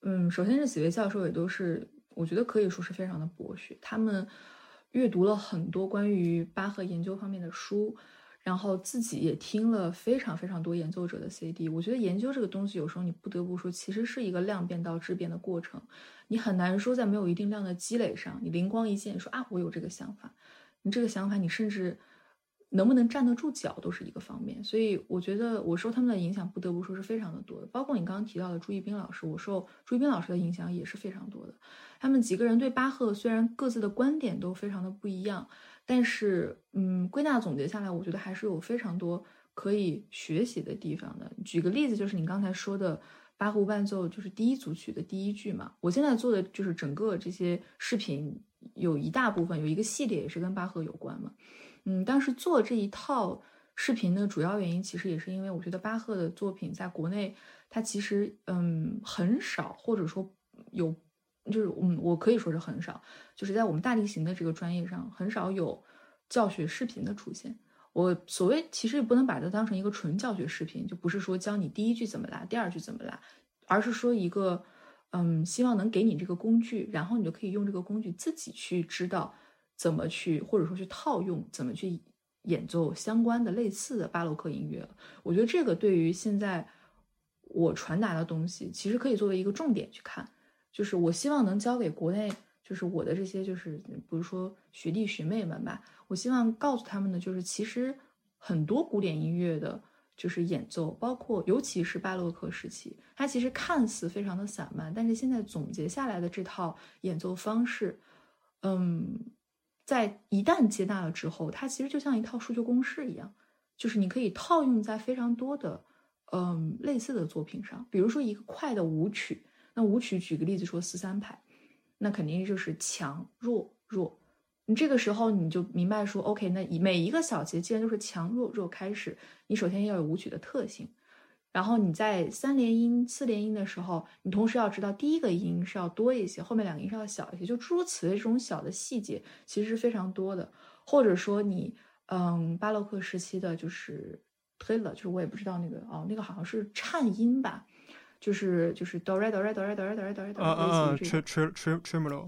嗯，首先这几位教授也都是我觉得可以说是非常的博学，他们阅读了很多关于巴赫研究方面的书。然后自己也听了非常非常多演奏者的 CD，我觉得研究这个东西有时候你不得不说，其实是一个量变到质变的过程。你很难说在没有一定量的积累上，你灵光一现说啊，我有这个想法。你这个想法，你甚至能不能站得住脚都是一个方面。所以我觉得我受他们的影响，不得不说是非常的多的。包括你刚刚提到的朱一斌老师，我受朱一斌老师的影响也是非常多的。他们几个人对巴赫虽然各自的观点都非常的不一样。但是，嗯，归纳总结下来，我觉得还是有非常多可以学习的地方的。举个例子，就是你刚才说的巴赫伴奏，就是第一组曲的第一句嘛。我现在做的就是整个这些视频，有一大部分有一个系列也是跟巴赫有关嘛。嗯，当时做这一套视频的主要原因，其实也是因为我觉得巴赫的作品在国内，它其实嗯很少，或者说有。就是嗯，我可以说是很少，就是在我们大提琴的这个专业上，很少有教学视频的出现。我所谓其实也不能把它当成一个纯教学视频，就不是说教你第一句怎么拉，第二句怎么拉，而是说一个嗯，希望能给你这个工具，然后你就可以用这个工具自己去知道怎么去，或者说去套用怎么去演奏相关的类似的巴洛克音乐。我觉得这个对于现在我传达的东西，其实可以作为一个重点去看。就是我希望能教给国内，就是我的这些，就是比如说学弟学妹们吧，我希望告诉他们的就是，其实很多古典音乐的，就是演奏，包括尤其是巴洛克时期，它其实看似非常的散漫，但是现在总结下来的这套演奏方式，嗯，在一旦接纳了之后，它其实就像一套数学公式一样，就是你可以套用在非常多的，嗯，类似的作品上，比如说一个快的舞曲。那舞曲举个例子说四三拍，那肯定就是强弱弱。你这个时候你就明白说，OK，那以每一个小节既然都是强弱弱开始，你首先要有舞曲的特性，然后你在三连音、四连音的时候，你同时要知道第一个音是要多一些，后面两个音是要小一些，就诸如此类这种小的细节其实是非常多的。或者说你，嗯，巴洛克时期的就是推了，就是我也不知道那个哦，那个好像是颤音吧。就是就是 do re do re do re do re do re do re do，类似于这 tre tre tremolo。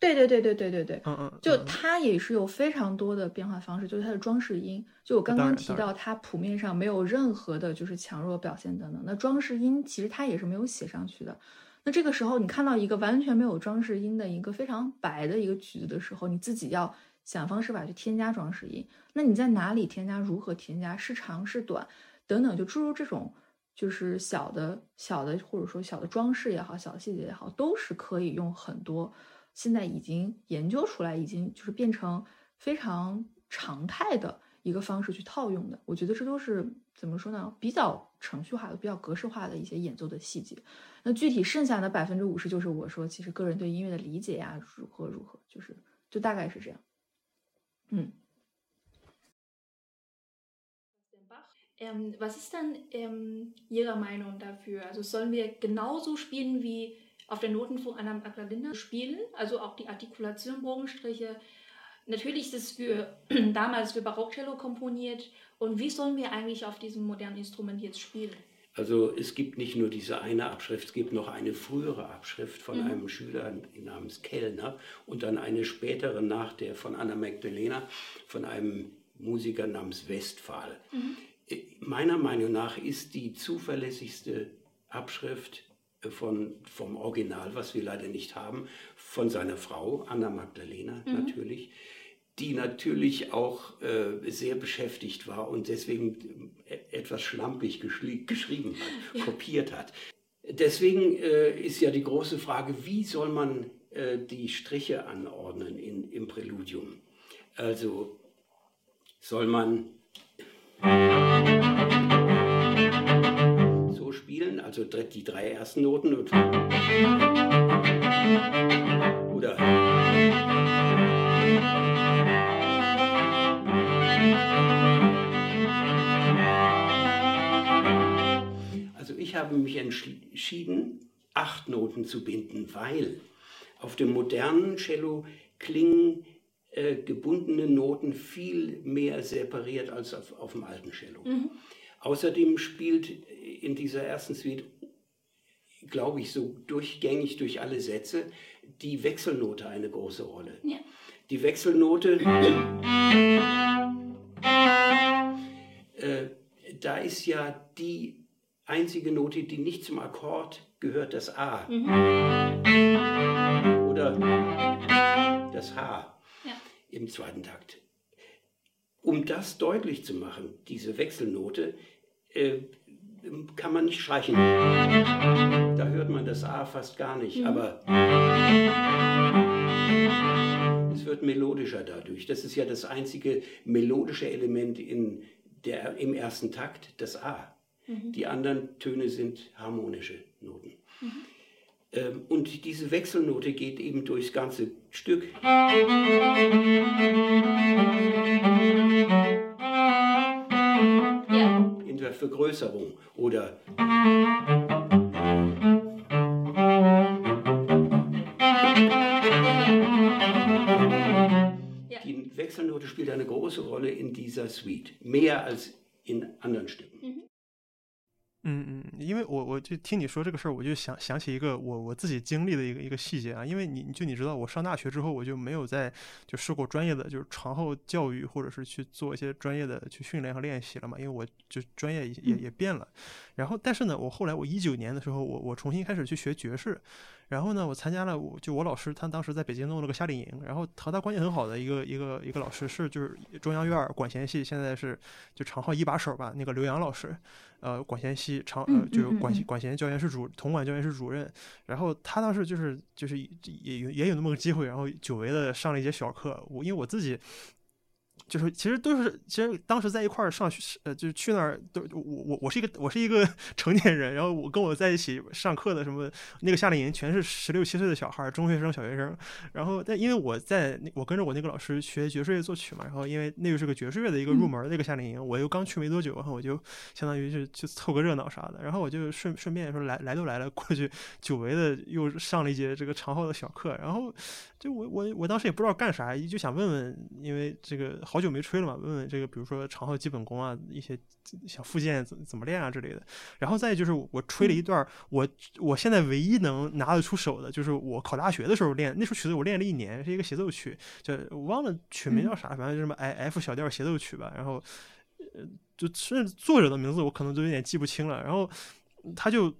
对对对对对对对，嗯嗯，就它也是有非常多的变化方式，就是它的装饰音。就我刚刚提到，它谱面上没有任何的就是强弱表现等等。那装饰音其实它也是没有写上去的。那这个时候你看到一个完全没有装饰音的一个非常白的一个曲子的时候，你自己要想方设法去添加装饰音。那你在哪里添加？如何添加？是长是短？等等，就诸如这种。就是小的、小的，或者说小的装饰也好，小的细节也好，都是可以用很多现在已经研究出来，已经就是变成非常常态的一个方式去套用的。我觉得这都是怎么说呢？比较程序化的、比较格式化的一些演奏的细节。那具体剩下的百分之五十，就是我说其实个人对音乐的理解呀，如何如何，就是就大概是这样。嗯。Ähm, was ist dann ähm, Ihrer Meinung dafür? Also sollen wir genauso spielen wie auf der Notenfuhr einer Magdalena spielen? Also auch die Artikulation, Bogenstriche. Natürlich ist es für damals für Barockcello komponiert. Und wie sollen wir eigentlich auf diesem modernen Instrument jetzt spielen? Also es gibt nicht nur diese eine Abschrift, es gibt noch eine frühere Abschrift von mhm. einem Schüler namens Kellner und dann eine spätere nach der von Anna Magdalena von einem Musiker namens Westphal. Mhm meiner Meinung nach ist die zuverlässigste Abschrift äh, von, vom Original, was wir leider nicht haben, von seiner Frau, Anna Magdalena mhm. natürlich, die natürlich auch äh, sehr beschäftigt war und deswegen äh, etwas schlampig geschrieben hat, kopiert hat. Deswegen äh, ist ja die große Frage, wie soll man äh, die Striche anordnen in, im Präludium? Also soll man so spielen, also die drei ersten Noten und oder also ich habe mich entschieden, acht Noten zu binden, weil auf dem modernen Cello klingen äh, gebundene Noten viel mehr separiert als auf, auf dem alten Cello. Mhm. Außerdem spielt in dieser ersten Suite, glaube ich, so durchgängig durch alle Sätze die Wechselnote eine große Rolle. Ja. Die Wechselnote, äh, da ist ja die einzige Note, die nicht zum Akkord gehört, das A. Mhm. Oder das H im zweiten Takt. Um das deutlich zu machen, diese Wechselnote, äh, kann man nicht streichen. Da hört man das A fast gar nicht, mhm. aber es wird melodischer dadurch. Das ist ja das einzige melodische Element in der, im ersten Takt, das A. Mhm. Die anderen Töne sind harmonische Noten. Mhm. Ähm, und diese Wechselnote geht eben durchs ganze Stück. In der Vergrößerung oder Die Wechselnote spielt eine große Rolle in dieser Suite, mehr als in anderen Stücken. Mhm. 嗯嗯，因为我我就听你说这个事儿，我就想想起一个我我自己经历的一个一个细节啊。因为你就你知道，我上大学之后，我就没有再就受过专业的就是长后教育，或者是去做一些专业的去训练和练习了嘛。因为我就专业也也变了。然后，但是呢，我后来我一九年的时候，我我重新开始去学爵士。然后呢，我参加了，我就我老师他当时在北京弄了个夏令营，然后和他关系很好的一个一个一个老师是就是中央院管弦系现在是就长号一把手吧，那个刘洋老师，呃，管弦系长呃就是管管弦教研室主铜管教研室主任，然后他当时就是就是也有也有那么个机会，然后久违的上了一节小课，我因为我自己。就是其实都是，其实当时在一块儿上学，呃，就是去那儿都我我我是一个我是一个 成年人，然后我跟我在一起上课的什么那个夏令营全是十六七岁的小孩，中学生、小学生。然后但因为我在我跟着我那个老师学爵士乐作曲嘛，然后因为那个是个爵士乐的一个入门的一个夏令营，我又刚去没多久，然后我就相当于是去凑个热闹啥的，然后我就顺顺便说来来都来了，过去久违的又上了一节这个长号的小课，然后就我我我当时也不知道干啥，就想问问，因为这个好。好久没吹了嘛？问问这个，比如说长号基本功啊，一些小附件怎怎么练啊之类的。然后再就是我吹了一段，我我现在唯一能拿得出手的，就是我考大学的时候练那首曲子，我练了一年，是一个协奏曲，叫我忘了曲名叫啥，反正就什么 I F 小调协奏曲吧。然后呃，就甚至作者的名字我可能都有点记不清了。然后他就。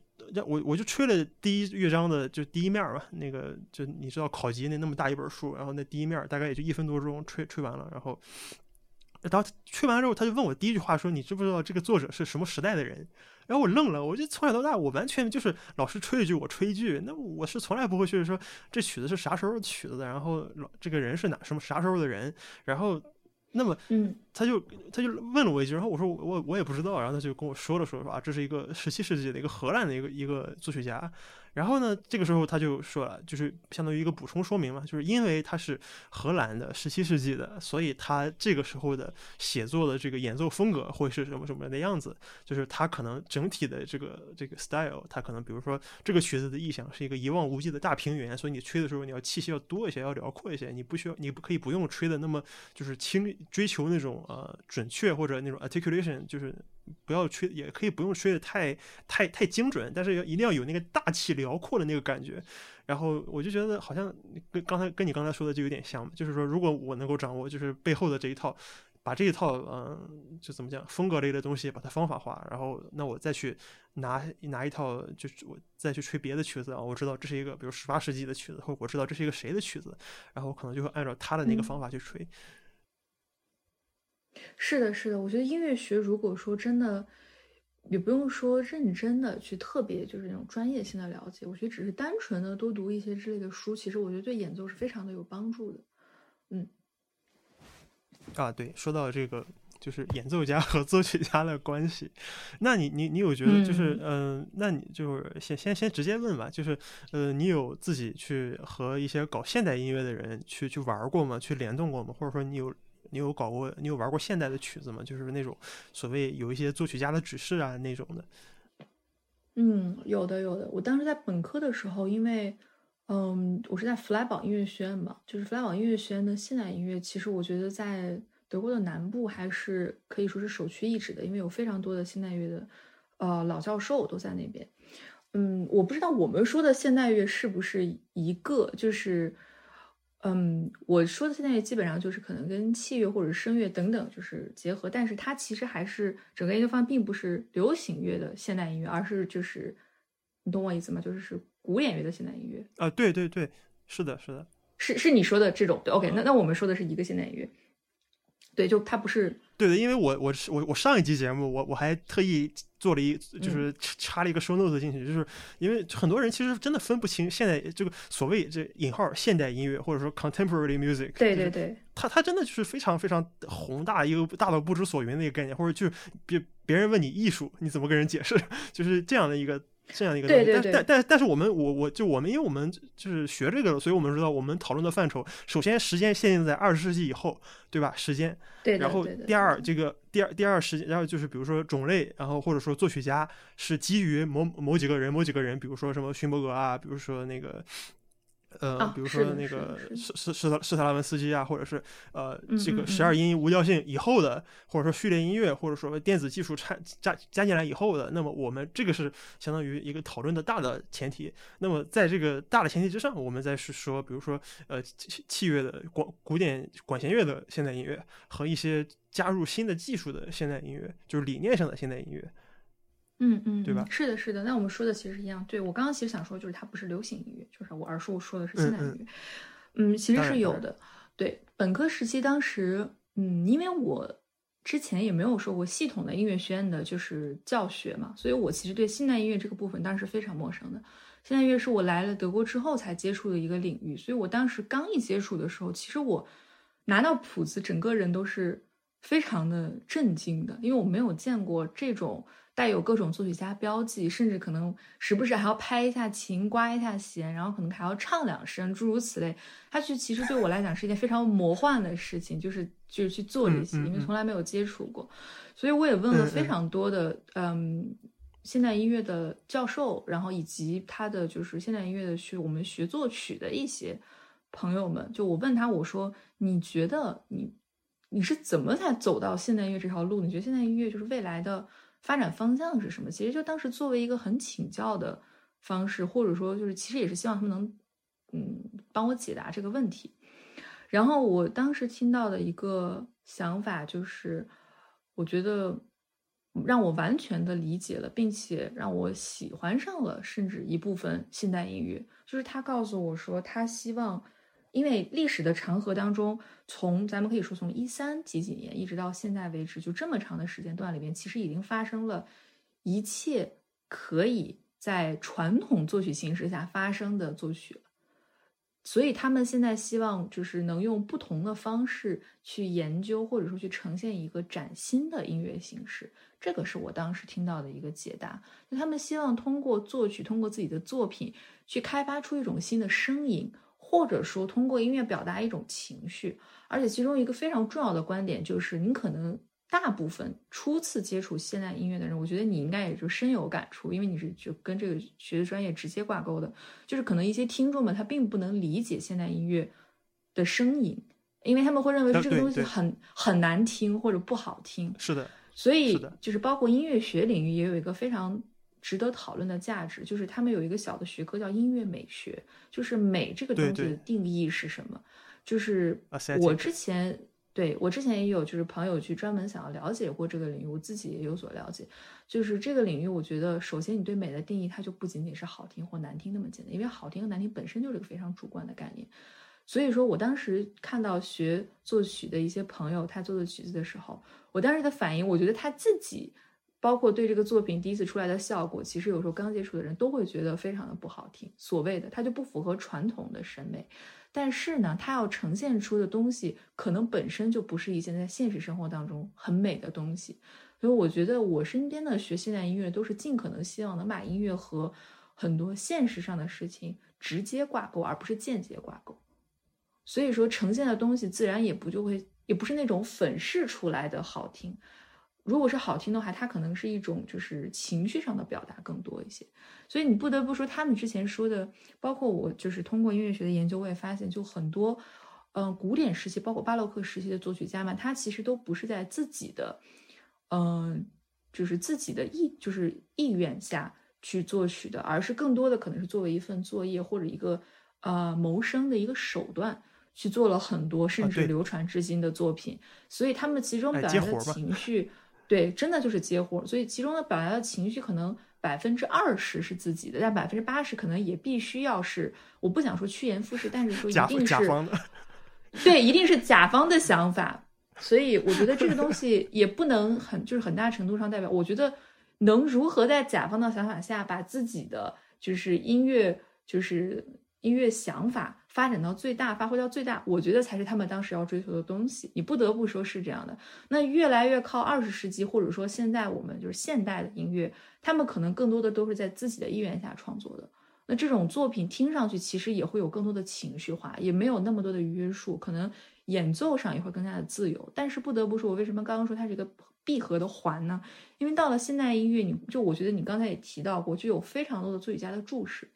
我我就吹了第一乐章的就第一面吧，那个就你知道考级那那么大一本书，然后那第一面大概也就一分多钟吹吹完了，然后，当吹完之后他就问我第一句话说你知不知道这个作者是什么时代的人？然后我愣了，我就从小到大我完全就是老师吹一句我吹一句，那我是从来不会去说这曲子是啥时候曲子的，然后老这个人是哪什么啥时候的人，然后。那么，嗯，他就他就问了我一句，然后我说我我也不知道，然后他就跟我说了说说啊，这是一个十七世纪的一个荷兰的一个一个作曲家。然后呢，这个时候他就说了，就是相当于一个补充说明嘛，就是因为他是荷兰的十七世纪的，所以他这个时候的写作的这个演奏风格会是什么什么的样子，就是他可能整体的这个这个 style，他可能比如说这个曲子的意象是一个一望无际的大平原，所以你吹的时候你要气息要多一些，要辽阔一些，你不需要你不可以不用吹的那么就是轻，追求那种呃准确或者那种 articulation，就是。不要吹，也可以不用吹的太太太精准，但是要一定要有那个大气辽阔的那个感觉。然后我就觉得好像跟刚才跟你刚才说的就有点像，就是说如果我能够掌握就是背后的这一套。把这一套嗯，就怎么讲风格类的东西把它方法化，然后那我再去拿拿一套，就是我再去吹别的曲子啊，我知道这是一个比如十八世纪的曲子，或者我知道这是一个谁的曲子，然后可能就会按照他的那个方法去吹。是的，是的，我觉得音乐学如果说真的。也不用说认真的去特别就是那种专业性的了解，我觉得只是单纯的多读一些之类的书，其实我觉得对演奏是非常的有帮助的。嗯，啊，对，说到这个就是演奏家和作曲家的关系，那你你你有觉得就是嗯，那你就是先先先直接问吧，就是呃，你有自己去和一些搞现代音乐的人去去玩过吗？去联动过吗？或者说你有？你有搞过，你有玩过现代的曲子吗？就是那种所谓有一些作曲家的指示啊那种的。嗯，有的有的。我当时在本科的时候，因为嗯，我是在弗莱堡音乐学院嘛，就是弗莱堡音乐学院的现代音乐，其实我觉得在德国的南部还是可以说是首屈一指的，因为有非常多的现代乐的呃老教授都在那边。嗯，我不知道我们说的现代乐是不是一个，就是。嗯，我说的现在基本上就是可能跟器乐或者声乐等等就是结合，但是它其实还是整个研究方向并不是流行乐的现代音乐，而是就是你懂我意思吗？就是是古典乐的现代音乐啊，对对对，是的，是的，是是你说的这种对，OK，那那我们说的是一个现代音乐。对，就它不是对的，因为我我我我上一期节目我我还特意做了一就是插了一个 show notes 进去，就是因为很多人其实真的分不清现在这个所谓这引号现代音乐或者说 contemporary music，对对对，它它真的就是非常非常宏大一个大到不知所云的一个概念，或者就是别别人问你艺术你怎么跟人解释，就是这样的一个。这样一个东西，但但但但是我们我我就我们因为我们就是学这个，所以我们知道我们讨论的范畴，首先时间限定在二十世纪以后，对吧？时间，对。然后第二这个第二第二时间，然后就是比如说种类，然后或者说作曲家是基于某某几个人某几个人，比如说什么勋伯格啊，比如说那个。呃，比如说那个施施施特施特拉文斯基啊，或者是呃这个十二音无调性以后的，或者说序列音乐，或者说电子技术掺加加进来以后的，那么我们这个是相当于一个讨论的大的前提。那么在这个大的前提之上，我们再是说，比如说呃器器乐的管古典管弦乐的现代音乐和一些加入新的技术的现代音乐，就是理念上的现代音乐。嗯嗯，对吧？是的，是的。那我们说的其实一样。对我刚刚其实想说，就是它不是流行音乐，就是我而是我说的是现代音乐。嗯，其实是有的。对，本科时期当时，嗯，因为我之前也没有受过系统的音乐学院的就是教学嘛，所以我其实对现代音乐这个部分当时非常陌生的。现代音乐是我来了德国之后才接触的一个领域，所以我当时刚一接触的时候，其实我拿到谱子，整个人都是非常的震惊的，因为我没有见过这种。带有各种作曲家标记，甚至可能时不时还要拍一下琴、刮一下弦，然后可能还要唱两声，诸如此类。它去其实对我来讲是一件非常魔幻的事情，就是就是去做这些，因为从来没有接触过。所以我也问了非常多的嗯现代音乐的教授，然后以及他的就是现代音乐的学我们学作曲的一些朋友们，就我问他我说你觉得你你是怎么才走到现代音乐这条路？你觉得现代音乐就是未来的？发展方向是什么？其实就当时作为一个很请教的方式，或者说就是其实也是希望他们能嗯帮我解答这个问题。然后我当时听到的一个想法就是，我觉得让我完全的理解了，并且让我喜欢上了甚至一部分现代音乐。就是他告诉我说，他希望。因为历史的长河当中，从咱们可以说从一三几几年一直到现在为止，就这么长的时间段里面，其实已经发生了一切可以在传统作曲形式下发生的作曲。所以他们现在希望就是能用不同的方式去研究，或者说去呈现一个崭新的音乐形式。这个是我当时听到的一个解答。就他们希望通过作曲，通过自己的作品去开发出一种新的声音。或者说通过音乐表达一种情绪，而且其中一个非常重要的观点就是，您可能大部分初次接触现代音乐的人，我觉得你应该也就深有感触，因为你是就跟这个学的专业直接挂钩的。就是可能一些听众们他并不能理解现代音乐的声音，因为他们会认为这个东西很很难听或者不好听。是的，所以就是包括音乐学领域也有一个非常。值得讨论的价值，就是他们有一个小的学科叫音乐美学，就是美这个东西的定义是什么？就是我之前对我之前也有就是朋友去专门想要了解过这个领域，我自己也有所了解。就是这个领域，我觉得首先你对美的定义，它就不仅仅是好听或难听那么简单，因为好听和难听本身就是一个非常主观的概念。所以说我当时看到学作曲的一些朋友他做的曲子的时候，我当时的反应，我觉得他自己。包括对这个作品第一次出来的效果，其实有时候刚接触的人都会觉得非常的不好听，所谓的它就不符合传统的审美。但是呢，它要呈现出的东西，可能本身就不是一件在现实生活当中很美的东西。所以我觉得我身边的学现代音乐都是尽可能希望能把音乐和很多现实上的事情直接挂钩，而不是间接挂钩。所以说呈现的东西自然也不就会，也不是那种粉饰出来的好听。如果是好听的话，它可能是一种就是情绪上的表达更多一些，所以你不得不说，他们之前说的，包括我就是通过音乐学的研究，我也发现，就很多，嗯，古典时期，包括巴洛克时期的作曲家嘛，他其实都不是在自己的，嗯，就是自己的意，就是意愿下去作曲的，而是更多的可能是作为一份作业或者一个呃谋生的一个手段去做了很多甚至流传至今的作品，所以他们其中表达的情绪。对，真的就是接活，所以其中的表达的情绪可能百分之二十是自己的，但百分之八十可能也必须要是，我不想说趋炎附势，但是说一定是，对，一定是甲方的想法。所以我觉得这个东西也不能很，就是很大程度上代表，我觉得能如何在甲方的想法下把自己的就是音乐，就是音乐想法。发展到最大，发挥到最大，我觉得才是他们当时要追求的东西。你不得不说是这样的。那越来越靠二十世纪，或者说现在我们就是现代的音乐，他们可能更多的都是在自己的意愿下创作的。那这种作品听上去其实也会有更多的情绪化，也没有那么多的约束，可能演奏上也会更加的自由。但是不得不说，我为什么刚刚说它是一个闭合的环呢？因为到了现代音乐，你就我觉得你刚才也提到过，就有非常多的作曲家的注释。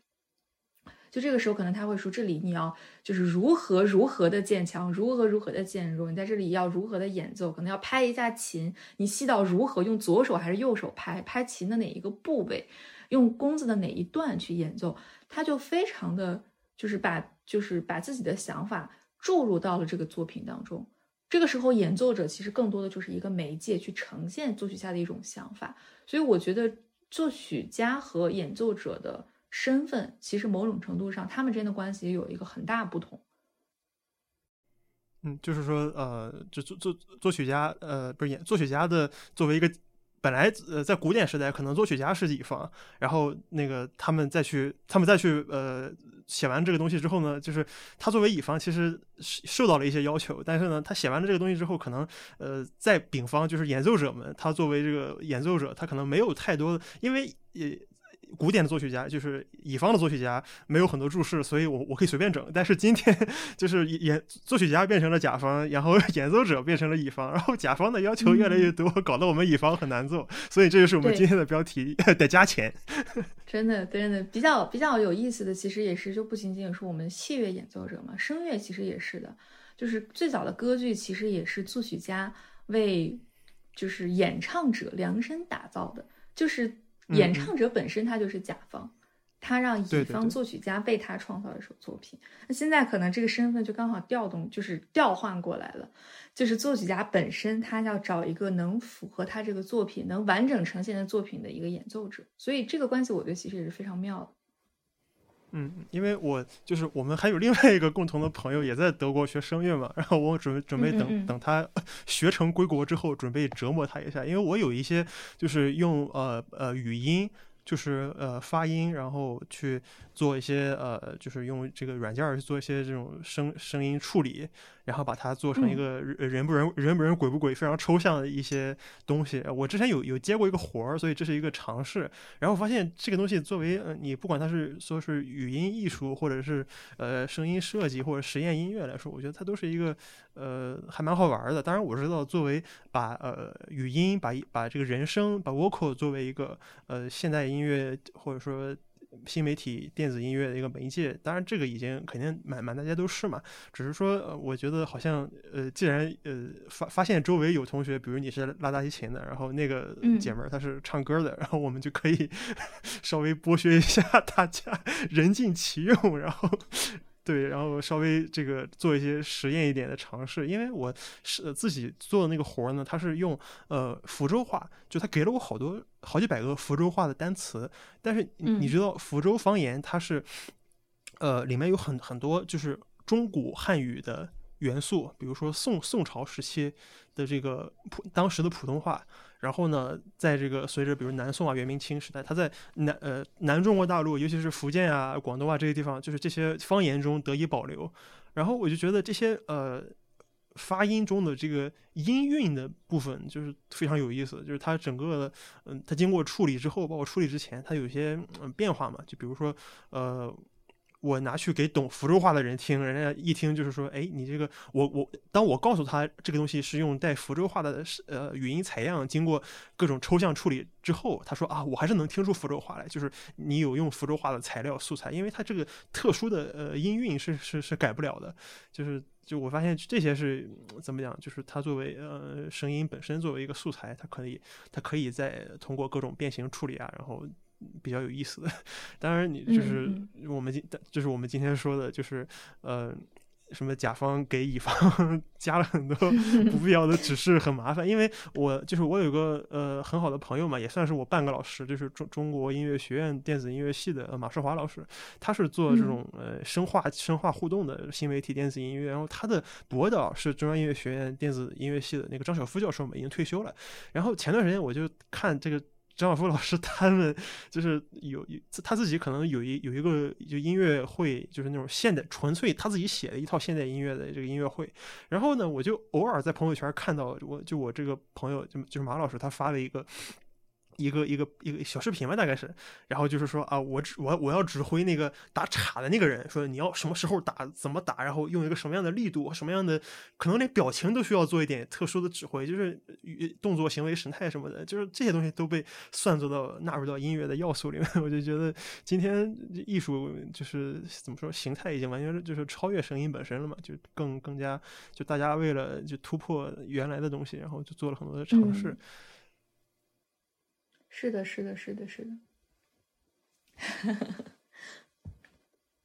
就这个时候，可能他会说：“这里你要就是如何如何的渐强，如何如何的渐弱。你在这里要如何的演奏，可能要拍一下琴，你细到如何用左手还是右手拍，拍琴的哪一个部位，用弓子的哪一段去演奏，他就非常的就是把就是把自己的想法注入到了这个作品当中。这个时候，演奏者其实更多的就是一个媒介去呈现作曲家的一种想法。所以，我觉得作曲家和演奏者的。”身份其实某种程度上，他们之间的关系也有一个很大不同。嗯，就是说，呃，就作作作曲家，呃，不是演作曲家的，作为一个本来呃在古典时代，可能作曲家是乙方，然后那个他们再去，他们再去呃写完这个东西之后呢，就是他作为乙方，其实受到了一些要求，但是呢，他写完了这个东西之后，可能呃在丙方就是演奏者们，他作为这个演奏者，他可能没有太多，因为也。古典的作曲家就是乙方的作曲家，没有很多注释，所以我我可以随便整。但是今天就是演作曲家变成了甲方，然后演奏者变成了乙方，然后甲方的要求越来越多，搞得我们乙方很难做。所以这就是我们今天的标题，得加钱。真的，真的比较比较有意思的，其实也是就不仅仅是我们器乐演奏者嘛，声乐其实也是的。就是最早的歌剧其实也是作曲家为就是演唱者量身打造的，就是。演唱者本身他就是甲方，他让乙方作曲家为他创造一首作品。那现在可能这个身份就刚好调动，就是调换过来了，就是作曲家本身他要找一个能符合他这个作品、能完整呈现的作品的一个演奏者。所以这个关系，我觉得其实也是非常妙的。嗯，因为我就是我们还有另外一个共同的朋友也在德国学声乐嘛，然后我准备准备等等他学成归国之后，准备折磨他一下，因为我有一些就是用呃呃语音。就是呃发音，然后去做一些呃，就是用这个软件去做一些这种声声音处理，然后把它做成一个人不人人不人鬼不鬼非常抽象的一些东西。我之前有有接过一个活儿，所以这是一个尝试。然后发现这个东西作为呃你不管它是说是语音艺术，或者是呃声音设计或者实验音乐来说，我觉得它都是一个呃还蛮好玩的。当然我知道作为把呃语音把把这个人声把 vocal 作为一个呃现代。音乐或者说新媒体电子音乐的一个媒介，当然这个已经肯定满满大家都是嘛。只是说，我觉得好像呃，既然呃发发现周围有同学，比如你是拉大提琴的，然后那个姐们儿她是唱歌的，然后我们就可以 稍微剥削一下大家，人尽其用，然后对，然后稍微这个做一些实验一点的尝试，因为我是自己做的那个活儿呢，它是用呃福州话，就他给了我好多好几百个福州话的单词，但是你你知道福州方言它是呃里面有很很多就是中古汉语的元素，比如说宋宋朝时期的这个普当时的普通话。然后呢，在这个随着比如南宋啊、元明清时代，它在南呃南中国大陆，尤其是福建啊、广东啊这些地方，就是这些方言中得以保留。然后我就觉得这些呃发音中的这个音韵的部分，就是非常有意思。就是它整个嗯，它经过处理之后，包括处理之前，它有些嗯变化嘛。就比如说呃。我拿去给懂福州话的人听，人家一听就是说，哎，你这个我我，当我告诉他这个东西是用带福州话的呃语音采样，经过各种抽象处理之后，他说啊，我还是能听出福州话来，就是你有用福州话的材料素材，因为它这个特殊的呃音韵是是是改不了的，就是就我发现这些是怎么讲，就是它作为呃声音本身作为一个素材，它可以它可以再通过各种变形处理啊，然后。比较有意思的，当然你就是我们今就是我们今天说的，就是呃，什么甲方给乙方 加了很多 不必要的指示，很麻烦。因为我就是我有个呃很好的朋友嘛，也算是我半个老师，就是中中国音乐学院电子音乐系的马世华老师，他是做这种呃声化声化互动的新媒体电子音乐，然后他的博导是中央音乐学院电子音乐系的那个张晓夫教授嘛，已经退休了。然后前段时间我就看这个。张晓峰老师 他们就是有有他自己可能有一有一个就音乐会，就是那种现代纯粹他自己写的一套现代音乐的这个音乐会。然后呢，我就偶尔在朋友圈看到，我就我这个朋友就就是马老师他发了一个。一个一个一个小视频吧，大概是，然后就是说啊，我指我我要指挥那个打岔的那个人，说你要什么时候打，怎么打，然后用一个什么样的力度，什么样的，可能连表情都需要做一点特殊的指挥，就是动作、行为、神态什么的，就是这些东西都被算作到纳入到音乐的要素里面。我就觉得今天艺术就是怎么说，形态已经完全就是超越声音本身了嘛，就更更加就大家为了就突破原来的东西，然后就做了很多的尝试。是的，是的，是的，是的。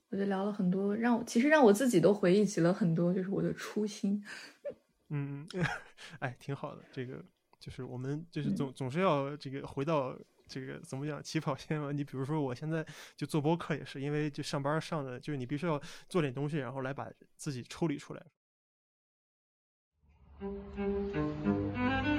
我就聊了很多，让我其实让我自己都回忆起了很多，就是我的初心。嗯，哎，挺好的。这个就是我们就是总总是要这个回到这个怎么讲起跑线嘛。你比如说我现在就做播客也是，因为就上班上的就是你必须要做点东西，然后来把自己抽离出来。我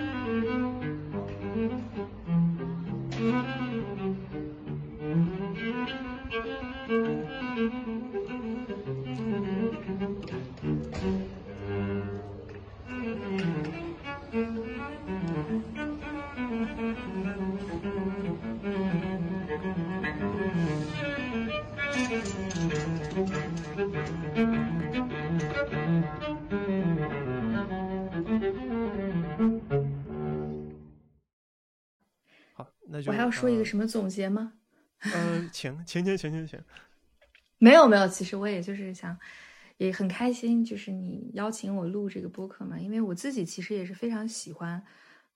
要说一个什么总结吗？嗯，请，请，请，请，请，请。没有，没有。其实我也就是想，也很开心，就是你邀请我录这个播客嘛。因为我自己其实也是非常喜欢，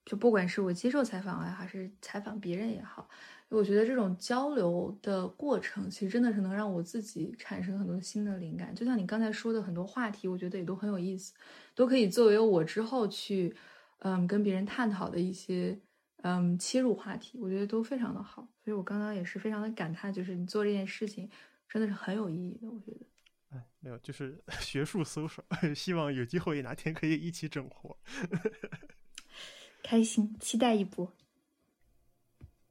就不管是我接受采访啊，还是采访别人也好，我觉得这种交流的过程，其实真的是能让我自己产生很多新的灵感。就像你刚才说的很多话题，我觉得也都很有意思，都可以作为我之后去，嗯，跟别人探讨的一些。嗯，切入话题，我觉得都非常的好，所以我刚刚也是非常的感叹，就是你做这件事情真的是很有意义的，我觉得。哎，没有，就是 学术搜索，希望有机会哪天可以一起整活。开心，期待一波。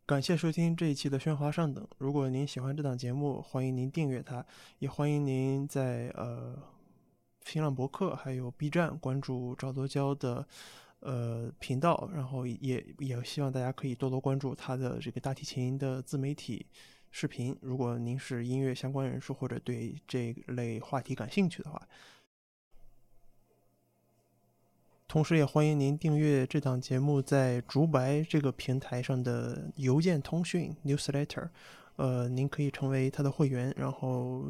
感谢收听这一期的喧哗上等。如果您喜欢这档节目，欢迎您订阅它，也欢迎您在呃新浪博客还有 B 站关注赵多娇的。呃，频道，然后也也希望大家可以多多关注他的这个大提琴的自媒体视频。如果您是音乐相关人士或者对这类话题感兴趣的话，同时也欢迎您订阅这档节目在竹白这个平台上的邮件通讯 newsletter。呃，您可以成为他的会员，然后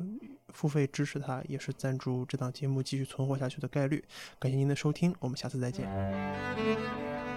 付费支持他，也是赞助这档节目继续存活下去的概率。感谢您的收听，我们下次再见。